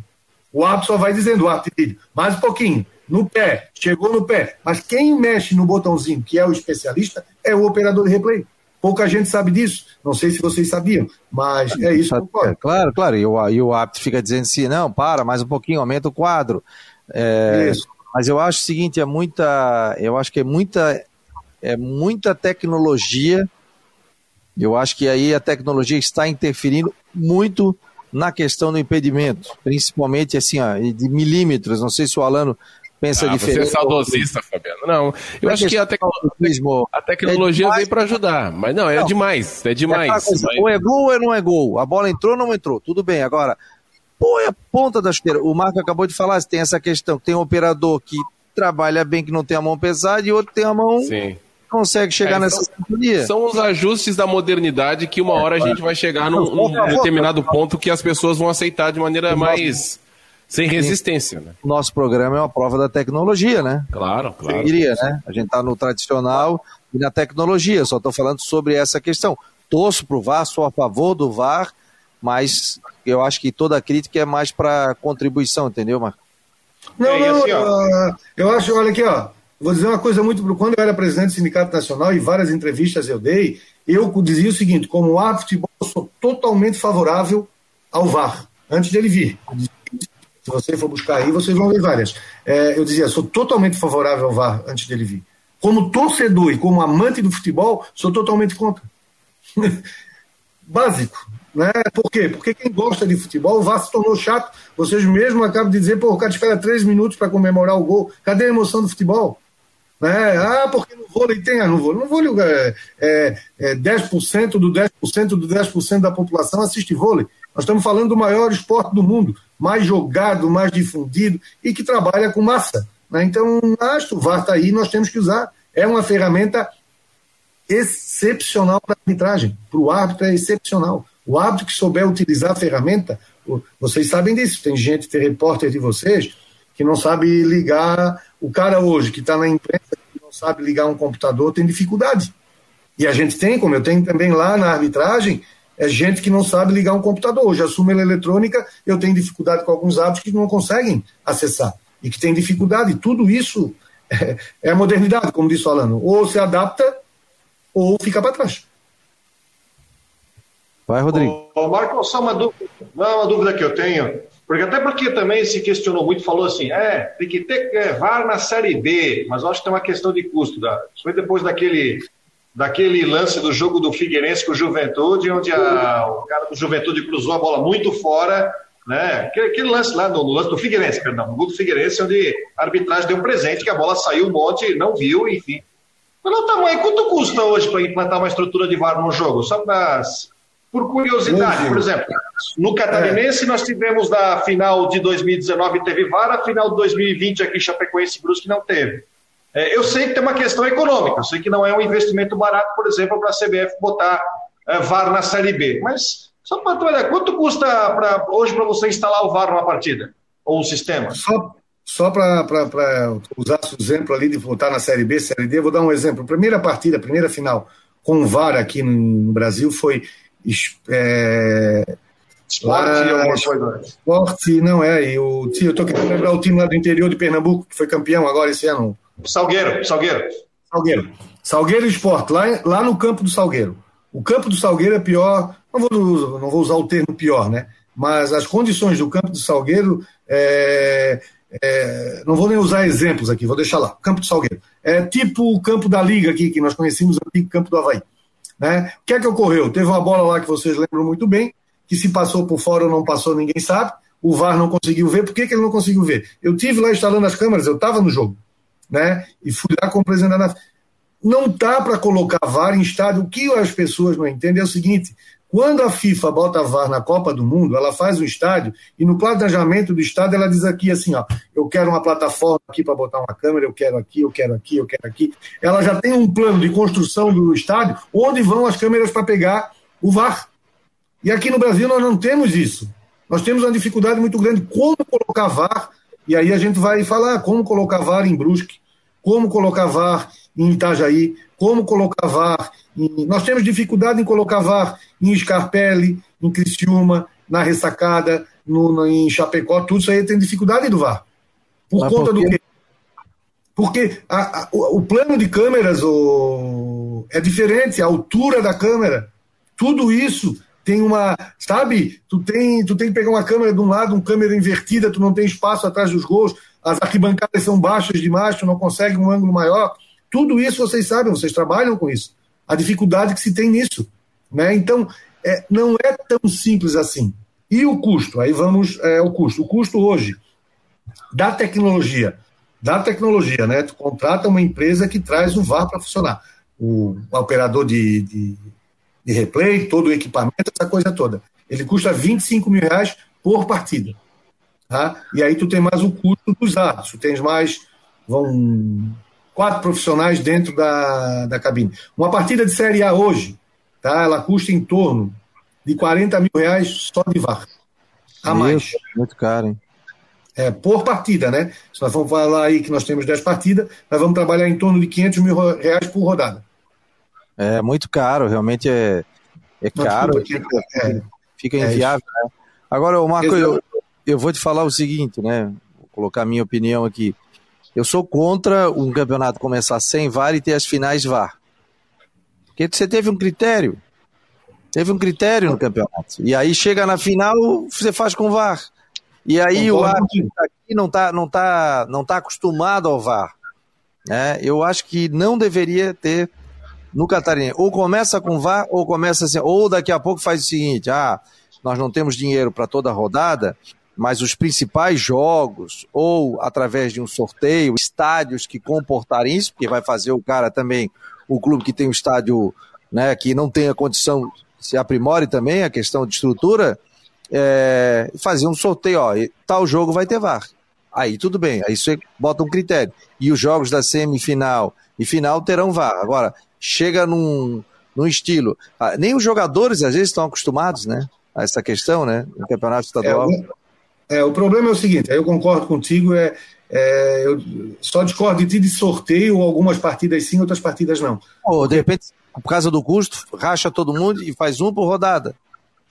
O árbitro só vai dizendo, o árbitro mais um pouquinho, no pé, chegou no pé. Mas quem mexe no botãozinho, que é o especialista, é o operador de replay. Pouca gente sabe disso. Não sei se vocês sabiam, mas é isso. É, claro, claro. E o, e o árbitro fica dizendo assim, não, para, mais um pouquinho, aumenta o quadro. É, isso. Mas eu acho o seguinte, é muita. Eu acho que é muita. É muita tecnologia. Eu acho que aí a tecnologia está interferindo muito na questão do impedimento, principalmente assim, ó, de milímetros. Não sei se o Alano pensa ah, diferente. Você é saudosista, Fabiano. Não, eu acho que a, tecnologia, a tecnologia é veio para ajudar, mas não, é não, demais, é demais. É mas... Ou é gol ou não é gol. A bola entrou ou não entrou, tudo bem. Agora, é a ponta da chuteira. O Marco acabou de falar, tem essa questão, tem um operador que trabalha bem, que não tem a mão pesada, e outro tem a mão Sim consegue chegar é, nessa sintonia. São os ajustes da modernidade que uma hora a gente vai chegar num, num determinado ponto que as pessoas vão aceitar de maneira mais sem resistência, né? Nosso programa é uma prova da tecnologia, né? Claro, claro. Diria, né? A gente está no tradicional e na tecnologia. Só estou falando sobre essa questão. Torço para o VAR, sou a favor do VAR, mas eu acho que toda crítica é mais para contribuição, entendeu, Marco? Não, é, não, assim, uh, eu acho, olha aqui, ó. Vou dizer uma coisa muito. Quando eu era presidente do Sindicato Nacional e várias entrevistas eu dei, eu dizia o seguinte: como árbitro de futebol, eu sou totalmente favorável ao VAR, antes dele vir. Se você for buscar aí, vocês vão ver várias. É, eu dizia, sou totalmente favorável ao VAR antes dele vir. Como torcedor e como amante do futebol, sou totalmente contra. Básico. Né? Por quê? Porque quem gosta de futebol, o VAR se tornou chato. Vocês mesmos acabam de dizer, pô, o cara espera três minutos para comemorar o gol. Cadê a emoção do futebol? Né? Ah, porque no vôlei tem, ah, no vôlei, no vôlei é, é, é 10% do 10% do 10% da população assiste vôlei. Nós estamos falando do maior esporte do mundo, mais jogado, mais difundido e que trabalha com massa. Né? Então, acho que o VAR está aí, nós temos que usar. É uma ferramenta excepcional para a arbitragem. Para o árbitro é excepcional. O árbitro que souber utilizar a ferramenta, vocês sabem disso. Tem gente, tem repórter de vocês que não sabe ligar. O cara hoje que está na imprensa que não sabe ligar um computador tem dificuldade. E a gente tem, como eu tenho também lá na arbitragem, é gente que não sabe ligar um computador. Hoje assumo a eletrônica, eu tenho dificuldade com alguns hábitos que não conseguem acessar e que têm dificuldade. Tudo isso é, é a modernidade, como disse o Alano. Ou se adapta ou fica para trás. Vai, Rodrigo. Ô, Marco, só uma dúvida, não é uma dúvida que eu tenho. Porque até porque também se questionou muito, falou assim, é, tem que ter é, VAR na Série B, mas eu acho que tem uma questão de custo, da, principalmente depois daquele, daquele lance do jogo do Figueirense com o Juventude, onde a, o cara do Juventude cruzou a bola muito fora, né? Aquele, aquele lance lá, no, no, lance do Figueirense, perdão, no gol do Figueirense, onde a arbitragem deu um presente, que a bola saiu um monte, não viu, enfim. Mas o tamanho, quanto custa hoje para implantar uma estrutura de VAR no jogo? Só para por curiosidade, por exemplo, no Catarinense é. nós tivemos da final de 2019 teve VAR, a final de 2020 aqui Chapecoense e Brusque não teve. É, eu sei que tem uma questão econômica, eu sei que não é um investimento barato, por exemplo, para a CBF botar é, VAR na Série B, mas só para olhar, quanto custa pra, hoje para você instalar o VAR numa partida? Ou um sistema? Só, só para usar o exemplo ali de votar na Série B, Série D, vou dar um exemplo. Primeira partida, primeira final com o VAR aqui no Brasil foi é, esporte lá, coisa. Esporte, não é. E o, eu estou querendo lembrar o time lá do interior de Pernambuco, que foi campeão agora esse ano. Salgueiro, Salgueiro. Salgueiro. Salgueiro Esporte, lá, lá no campo do Salgueiro. O campo do Salgueiro é pior, não vou, não vou usar o termo pior, né? Mas as condições do campo do Salgueiro, é, é, não vou nem usar exemplos aqui, vou deixar lá. Campo do Salgueiro. É tipo o campo da Liga aqui, que nós conhecemos aqui, campo do Havaí. Né? O que é que ocorreu? Teve uma bola lá que vocês lembram muito bem, que se passou por fora ou não passou, ninguém sabe. O VAR não conseguiu ver. Por que, que ele não conseguiu ver? Eu tive lá instalando as câmeras, eu estava no jogo. Né? E fui lá como presidente da Não tá para colocar VAR em estádio. O que as pessoas não entendem é o seguinte: quando a FIFA bota VAR na Copa do Mundo, ela faz um estádio e no planejamento do estádio ela diz aqui assim, ó, eu quero uma plataforma aqui para botar uma câmera, eu quero aqui, eu quero aqui, eu quero aqui. Ela já tem um plano de construção do estádio onde vão as câmeras para pegar o VAR. E aqui no Brasil nós não temos isso. Nós temos uma dificuldade muito grande como colocar VAR, e aí a gente vai falar como colocar VAR em Brusque, como colocar VAR em Itajaí, como colocar VAR. Em... Nós temos dificuldade em colocar VAR em Scarpelli, em Criciúma, na Ressacada, no, em Chapecó, tudo isso aí tem dificuldade do VAR. Por Mas conta por do quê? Porque a, a, o, o, plano de câmeras o, é diferente, a altura da câmera, tudo isso tem uma, sabe? Tu tem, tu tem que pegar uma câmera de um lado, uma câmera invertida, tu não tem espaço atrás dos gols, as arquibancadas são baixas demais, tu não consegue um ângulo maior. Tudo isso vocês sabem, vocês trabalham com isso. A dificuldade que se tem nisso. Né? Então, é, não é tão simples assim. E o custo? Aí vamos é, ao custo. O custo hoje da tecnologia da tecnologia, né? Tu contrata uma empresa que traz o VAR para funcionar. O, o operador de, de, de, replay, todo o equipamento, essa coisa toda. Ele custa 25 mil reais por partida. Tá? E aí tu tem mais o custo dos atos, tu tens mais, vão quatro profissionais dentro da, da cabine. Uma partida de Série A hoje, tá? ela custa em torno de 40 mil reais só de VAR. A mais. Muito caro, hein? É, por partida, né? Se nós vamos falar aí que nós temos 10 partidas, nós vamos trabalhar em torno de 500 mil reais por rodada. É muito caro, realmente é, é caro, desculpa, fica, é, fica é inviável. É né? Agora, Marco, eu, eu vou te falar o seguinte, né? Vou colocar a minha opinião aqui. Eu sou contra um campeonato começar sem VAR e ter as finais VAR. Porque você teve um critério. Teve um critério no campeonato. E aí chega na final, você faz com VAR. E aí o árbitro aqui não está não tá, não tá acostumado ao VAR. Né? Eu acho que não deveria ter no Catarinense. Ou começa com VAR, ou começa assim, ou daqui a pouco faz o seguinte: ah, nós não temos dinheiro para toda a rodada, mas os principais jogos, ou através de um sorteio, estádios que comportarem isso, porque vai fazer o cara também, o clube que tem um estádio né, que não tem a condição, se aprimore também a questão de estrutura, é, fazer um sorteio, ó, tal jogo vai ter VAR. Aí tudo bem, aí você bota um critério. E os jogos da semifinal e final terão VAR. Agora, chega num, num estilo. Ah, nem os jogadores às vezes estão acostumados, né? A essa questão, né? No campeonato estadual. É, é, o problema é o seguinte, aí eu concordo contigo, é, é, eu só discordo de ti de sorteio, algumas partidas sim, outras partidas não. Ou, de repente, por causa do custo, racha todo mundo e faz um por rodada.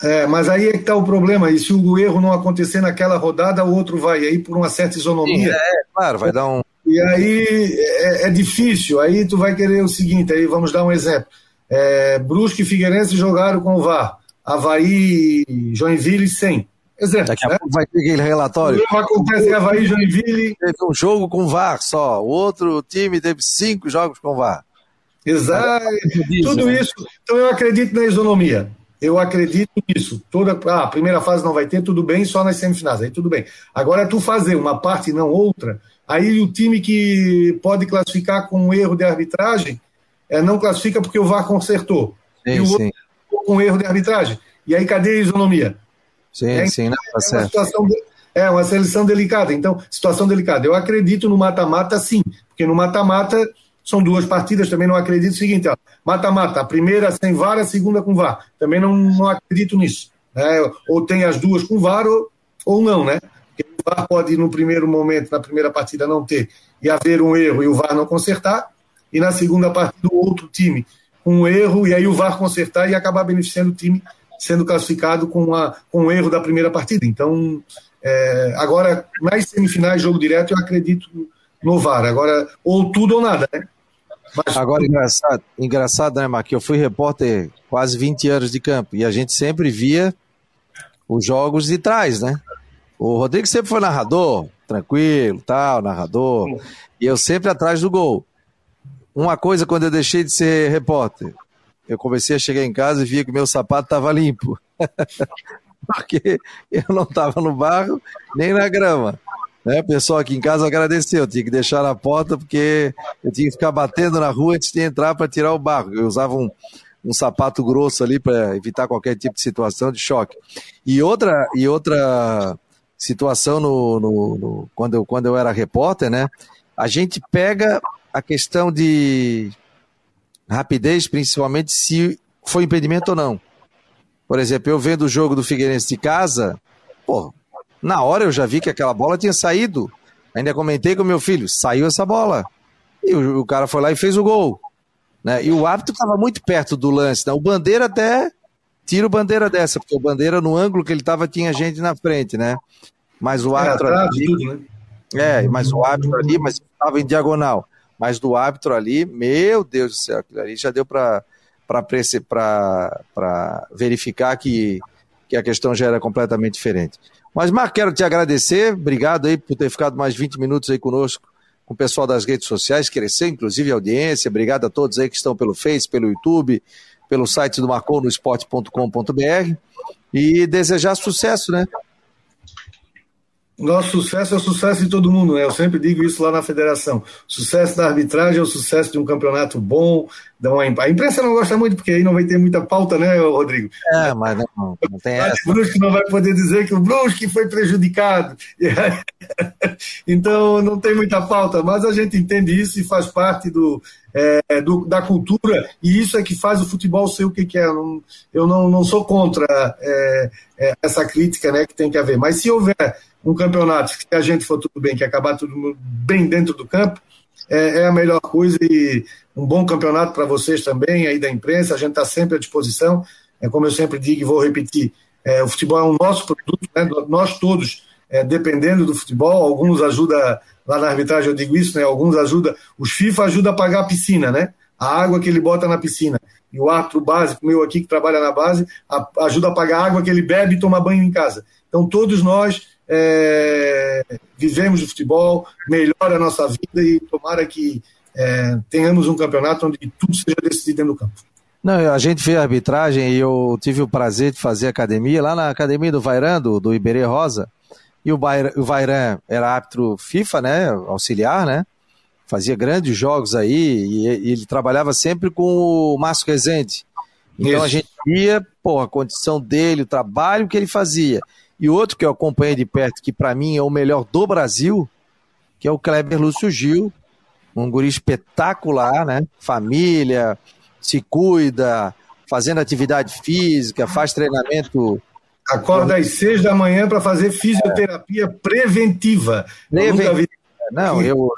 É, mas aí é que está o problema. E se o erro não acontecer naquela rodada, o outro vai aí por uma certa isonomia. Sim, é, claro, vai dar um. E aí é, é, difícil. Aí tu vai querer o seguinte, aí vamos dar um exemplo. É, Brusque e Figueirense jogaram com o VAR. Havaí, Joinville, sem. Exemplo, Daqui a né? pouco vai ter aquele relatório. O acontece em Havaí, Joinville. Teve um jogo com VAR só. O outro time teve cinco jogos com VAR. Exato. Tudo né? isso. Então eu acredito na isonomia. Eu acredito nisso. Toda, ah, a primeira fase não vai ter, tudo bem, só nas semifinais, aí tudo bem. Agora é tu fazer uma parte e não outra, aí o time que pode classificar com um erro de arbitragem é, não classifica porque o VAR consertou. Sim, e o sim. outro com um erro de arbitragem. E aí cadê a isonomia? Sim, é, sim, não, tá é, uma situação, é uma seleção delicada. Então, situação delicada. Eu acredito no mata-mata, sim, porque no mata-mata são duas partidas, também não acredito. O seguinte, mata-mata, a primeira sem VAR, a segunda com VAR. Também não, não acredito nisso. Né? Ou tem as duas com VAR ou, ou não, né? Porque o VAR pode, no primeiro momento, na primeira partida, não ter e haver um erro e o VAR não consertar, e na segunda partida, o outro time com um erro e aí o VAR consertar e acabar beneficiando o time sendo classificado com, a, com o erro da primeira partida. Então, é, agora, nas semifinais, jogo direto, eu acredito no VAR. Agora, ou tudo ou nada, né? Mas... Agora, engraçado, engraçado, né, Marquinhos? Eu fui repórter quase 20 anos de campo e a gente sempre via os jogos de trás, né? O Rodrigo sempre foi narrador, tranquilo, tal, narrador, e eu sempre atrás do gol. Uma coisa, quando eu deixei de ser repórter, eu comecei a chegar em casa e via que meu sapato estava limpo. Porque eu não estava no barro nem na grama. Né? O pessoal aqui em casa agradeceu, tinha que deixar na porta porque eu tinha que ficar batendo na rua antes de entrar para tirar o barro. Eu usava um, um sapato grosso ali para evitar qualquer tipo de situação de choque. E outra, e outra situação no, no, no, quando, eu, quando eu era repórter, né? A gente pega a questão de rapidez, principalmente se foi impedimento ou não. Por exemplo, eu vendo o jogo do Figueirense de casa, pô, na hora eu já vi que aquela bola tinha saído. Ainda comentei com meu filho, saiu essa bola. E o, o cara foi lá e fez o gol. Né? E o árbitro estava muito perto do lance. Né? O Bandeira até tira o Bandeira dessa, porque o Bandeira no ângulo que ele estava tinha gente na frente, né? Mas o é, árbitro é, ali, né? é, mas o árbitro ali, mas estava em diagonal. Mas do árbitro ali, meu Deus do céu, aquilo ali já deu para verificar que, que a questão já era completamente diferente. Mas, Marco, quero te agradecer. Obrigado aí por ter ficado mais 20 minutos aí conosco, com o pessoal das redes sociais, crescer, inclusive a audiência. Obrigado a todos aí que estão pelo Face, pelo YouTube, pelo site do marconosport.com.br e desejar sucesso, né? Nosso sucesso é o sucesso de todo mundo, né? Eu sempre digo isso lá na federação. O sucesso da arbitragem é o sucesso de um campeonato bom. Uma... A imprensa não gosta muito, porque aí não vai ter muita pauta, né, Rodrigo? É, mas não, não tem essa. O Brusque não vai poder dizer que o Brusque foi prejudicado. então não tem muita pauta, mas a gente entende isso e faz parte do, é, do, da cultura, e isso é que faz o futebol ser o que, que é. Eu não, não, sou contra é, é, essa crítica né, que tem que haver, mas se houver um campeonato que a gente for tudo bem, que acabar tudo bem dentro do campo, é, é a melhor coisa e um bom campeonato para vocês também, aí da imprensa, a gente está sempre à disposição. É como eu sempre digo e vou repetir, é, o futebol é um nosso produto, né, nós todos é, dependendo do futebol, alguns ajudam, lá na arbitragem eu digo isso, né, alguns ajudam, os FIFA ajuda a pagar a piscina, né, a água que ele bota na piscina. E o árbitro básico meu aqui, que trabalha na base, a, ajuda a pagar a água que ele bebe e toma banho em casa. Então todos nós é, vivemos o futebol, melhora a nossa vida e tomara que é, tenhamos um campeonato onde tudo seja decidido dentro do campo. Não, a gente fez arbitragem e eu tive o prazer de fazer academia lá na academia do Vairando, do Iberê Rosa. E o, o Vairan era árbitro FIFA, né? Auxiliar, né? Fazia grandes jogos aí e, e ele trabalhava sempre com o Márcio Rezende. Então Isso. a gente via, pô, a condição dele, o trabalho que ele fazia. E outro que eu acompanhei de perto, que para mim é o melhor do Brasil, que é o Kleber Lúcio Gil, um guri espetacular, né? Família, se cuida, fazendo atividade física, faz treinamento. Acorda às seis da manhã para fazer fisioterapia preventiva. Preventiva. Não, eu,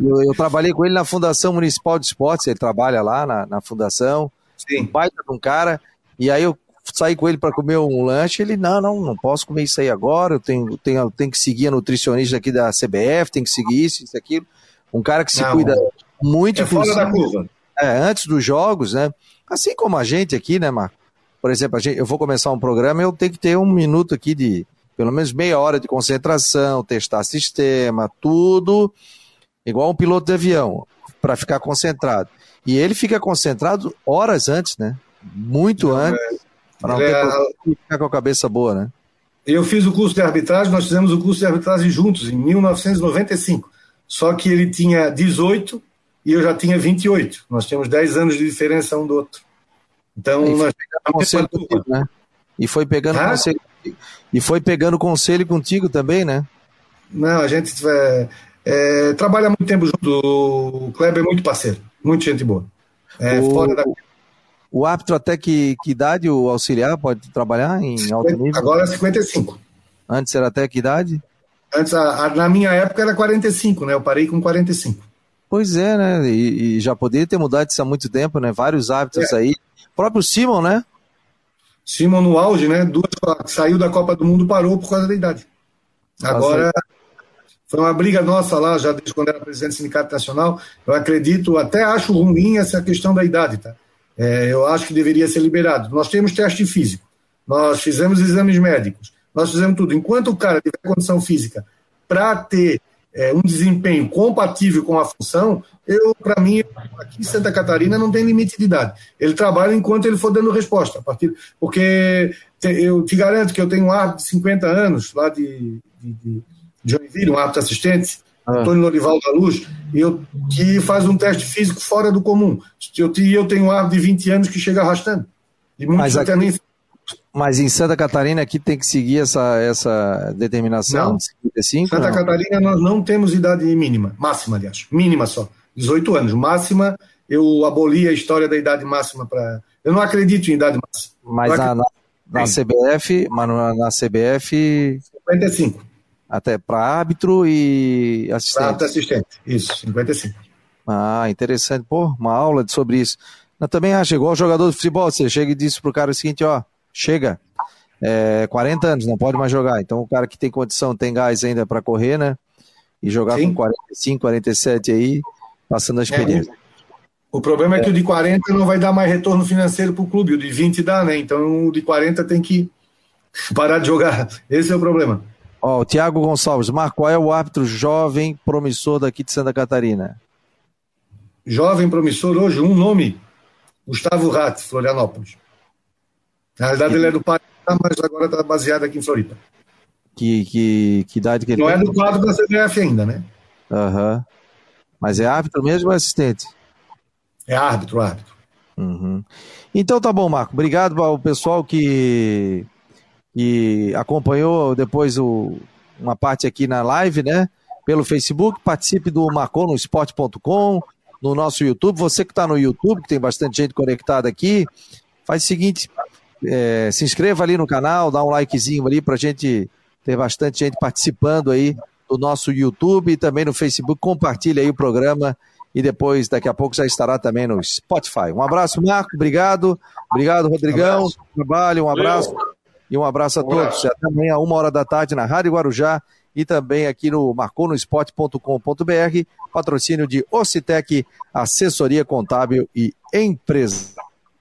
eu, eu, trabalhei com ele na Fundação Municipal de Esportes, ele trabalha lá na, na fundação. Sim. Um baita de um cara. E aí eu saí com ele para comer um lanche, ele, não, não, não posso comer isso aí agora, eu tenho, tenho, tenho que seguir a nutricionista aqui da CBF, tenho que seguir isso, isso, aquilo. Um cara que se não, cuida muito. É fora da curva. É, antes dos jogos, né? Assim como a gente aqui, né, Marco? Por exemplo, gente, eu vou começar um programa, eu tenho que ter um minuto aqui de, pelo menos meia hora de concentração, testar sistema, tudo, igual um piloto de avião, para ficar concentrado. E ele fica concentrado horas antes, né? Muito não, antes. Para não é, ficar com a cabeça boa, né? Eu fiz o curso de arbitragem, nós fizemos o curso de arbitragem juntos, em 1995. Só que ele tinha 18 e eu já tinha 28. Nós tínhamos 10 anos de diferença um do outro. Então, e nós conselho contigo, né? E foi pegando ah? conselho. E foi pegando conselho contigo também, né? Não, a gente é, é, trabalha muito tempo junto. O Kleber é muito parceiro, muito gente boa. É, o... fora da o árbitro até que, que idade o auxiliar pode trabalhar em alto nível? Agora é 55. Antes era até que idade? Antes, a, a, na minha época era 45, né? Eu parei com 45. Pois é, né? E, e já poderia ter mudado isso há muito tempo, né? Vários árbitros é. aí. O próprio Simon, né? Simon no auge, né? Duas, saiu da Copa do Mundo, parou por causa da idade. Agora, foi uma briga nossa lá, já desde quando era presidente do Sindicato Nacional. Eu acredito, até acho ruim essa questão da idade, tá? É, eu acho que deveria ser liberado. Nós temos teste físico, nós fizemos exames médicos, nós fizemos tudo. Enquanto o cara tiver condição física para ter é, um desempenho compatível com a função, eu, para mim, aqui em Santa Catarina não tem limite de idade. Ele trabalha enquanto ele for dando resposta. A partir, porque eu te garanto que eu tenho um árbitro de 50 anos, lá de, de, de Joinville, um árbitro assistente, ah. Antônio Lorival da Luz, eu, que faz um teste físico fora do comum. Eu, eu tenho um árbitro de 20 anos que chega arrastando. E mas, aqui, nem... mas em Santa Catarina aqui tem que seguir essa, essa determinação? Não. 55, Santa não? Catarina nós não temos idade mínima, máxima, aliás, mínima só. 18 anos. Máxima, eu aboli a história da idade máxima para. Eu não acredito em idade máxima. Mas na, na, na, CBF, mas na CBF. 55. Até para árbitro e assistente. Para assistente, isso, 55. Ah, interessante. Pô, uma aula sobre isso. Eu também acho, igual jogador de futebol, você chega e diz pro cara o seguinte, ó, chega, é, 40 anos, não pode mais jogar. Então o cara que tem condição, tem gás ainda para correr, né? E jogar Sim. com 45, 47 aí, passando a experiência. É, o problema é que o de 40 não vai dar mais retorno financeiro para o clube, o de 20 dá, né? Então o de 40 tem que parar de jogar. Esse é o problema. Ó, o Thiago Gonçalves, Marco, qual é o árbitro jovem promissor daqui de Santa Catarina? Jovem promissor hoje, um nome, Gustavo Ratti, Florianópolis. Na realidade, ele é do Paraná, mas agora está baseado aqui em Floripa. Que, que, que idade que ele Não tem? é do quadro da CBF ainda, né? Aham. Mas é árbitro mesmo ou é assistente? É árbitro, árbitro. Uhum. Então tá bom, Marco. Obrigado ao pessoal que, que acompanhou depois o, uma parte aqui na live, né? Pelo Facebook. Participe do marconosport.com, no nosso YouTube. Você que está no YouTube, que tem bastante gente conectada aqui, faz o seguinte: é, se inscreva ali no canal, dá um likezinho ali pra gente ter bastante gente participando aí do nosso YouTube e também no Facebook. Compartilhe aí o programa e depois, daqui a pouco, já estará também no Spotify. Um abraço, Marco. Obrigado. Obrigado, Rodrigão. abraço. Trabalho, um abraço. E um abraço a Um todos. Até amanhã, uma hora da tarde, na Rádio Guarujá e também aqui no marconosport.com.br. Patrocínio de Ocitec, assessoria contábil e empresa.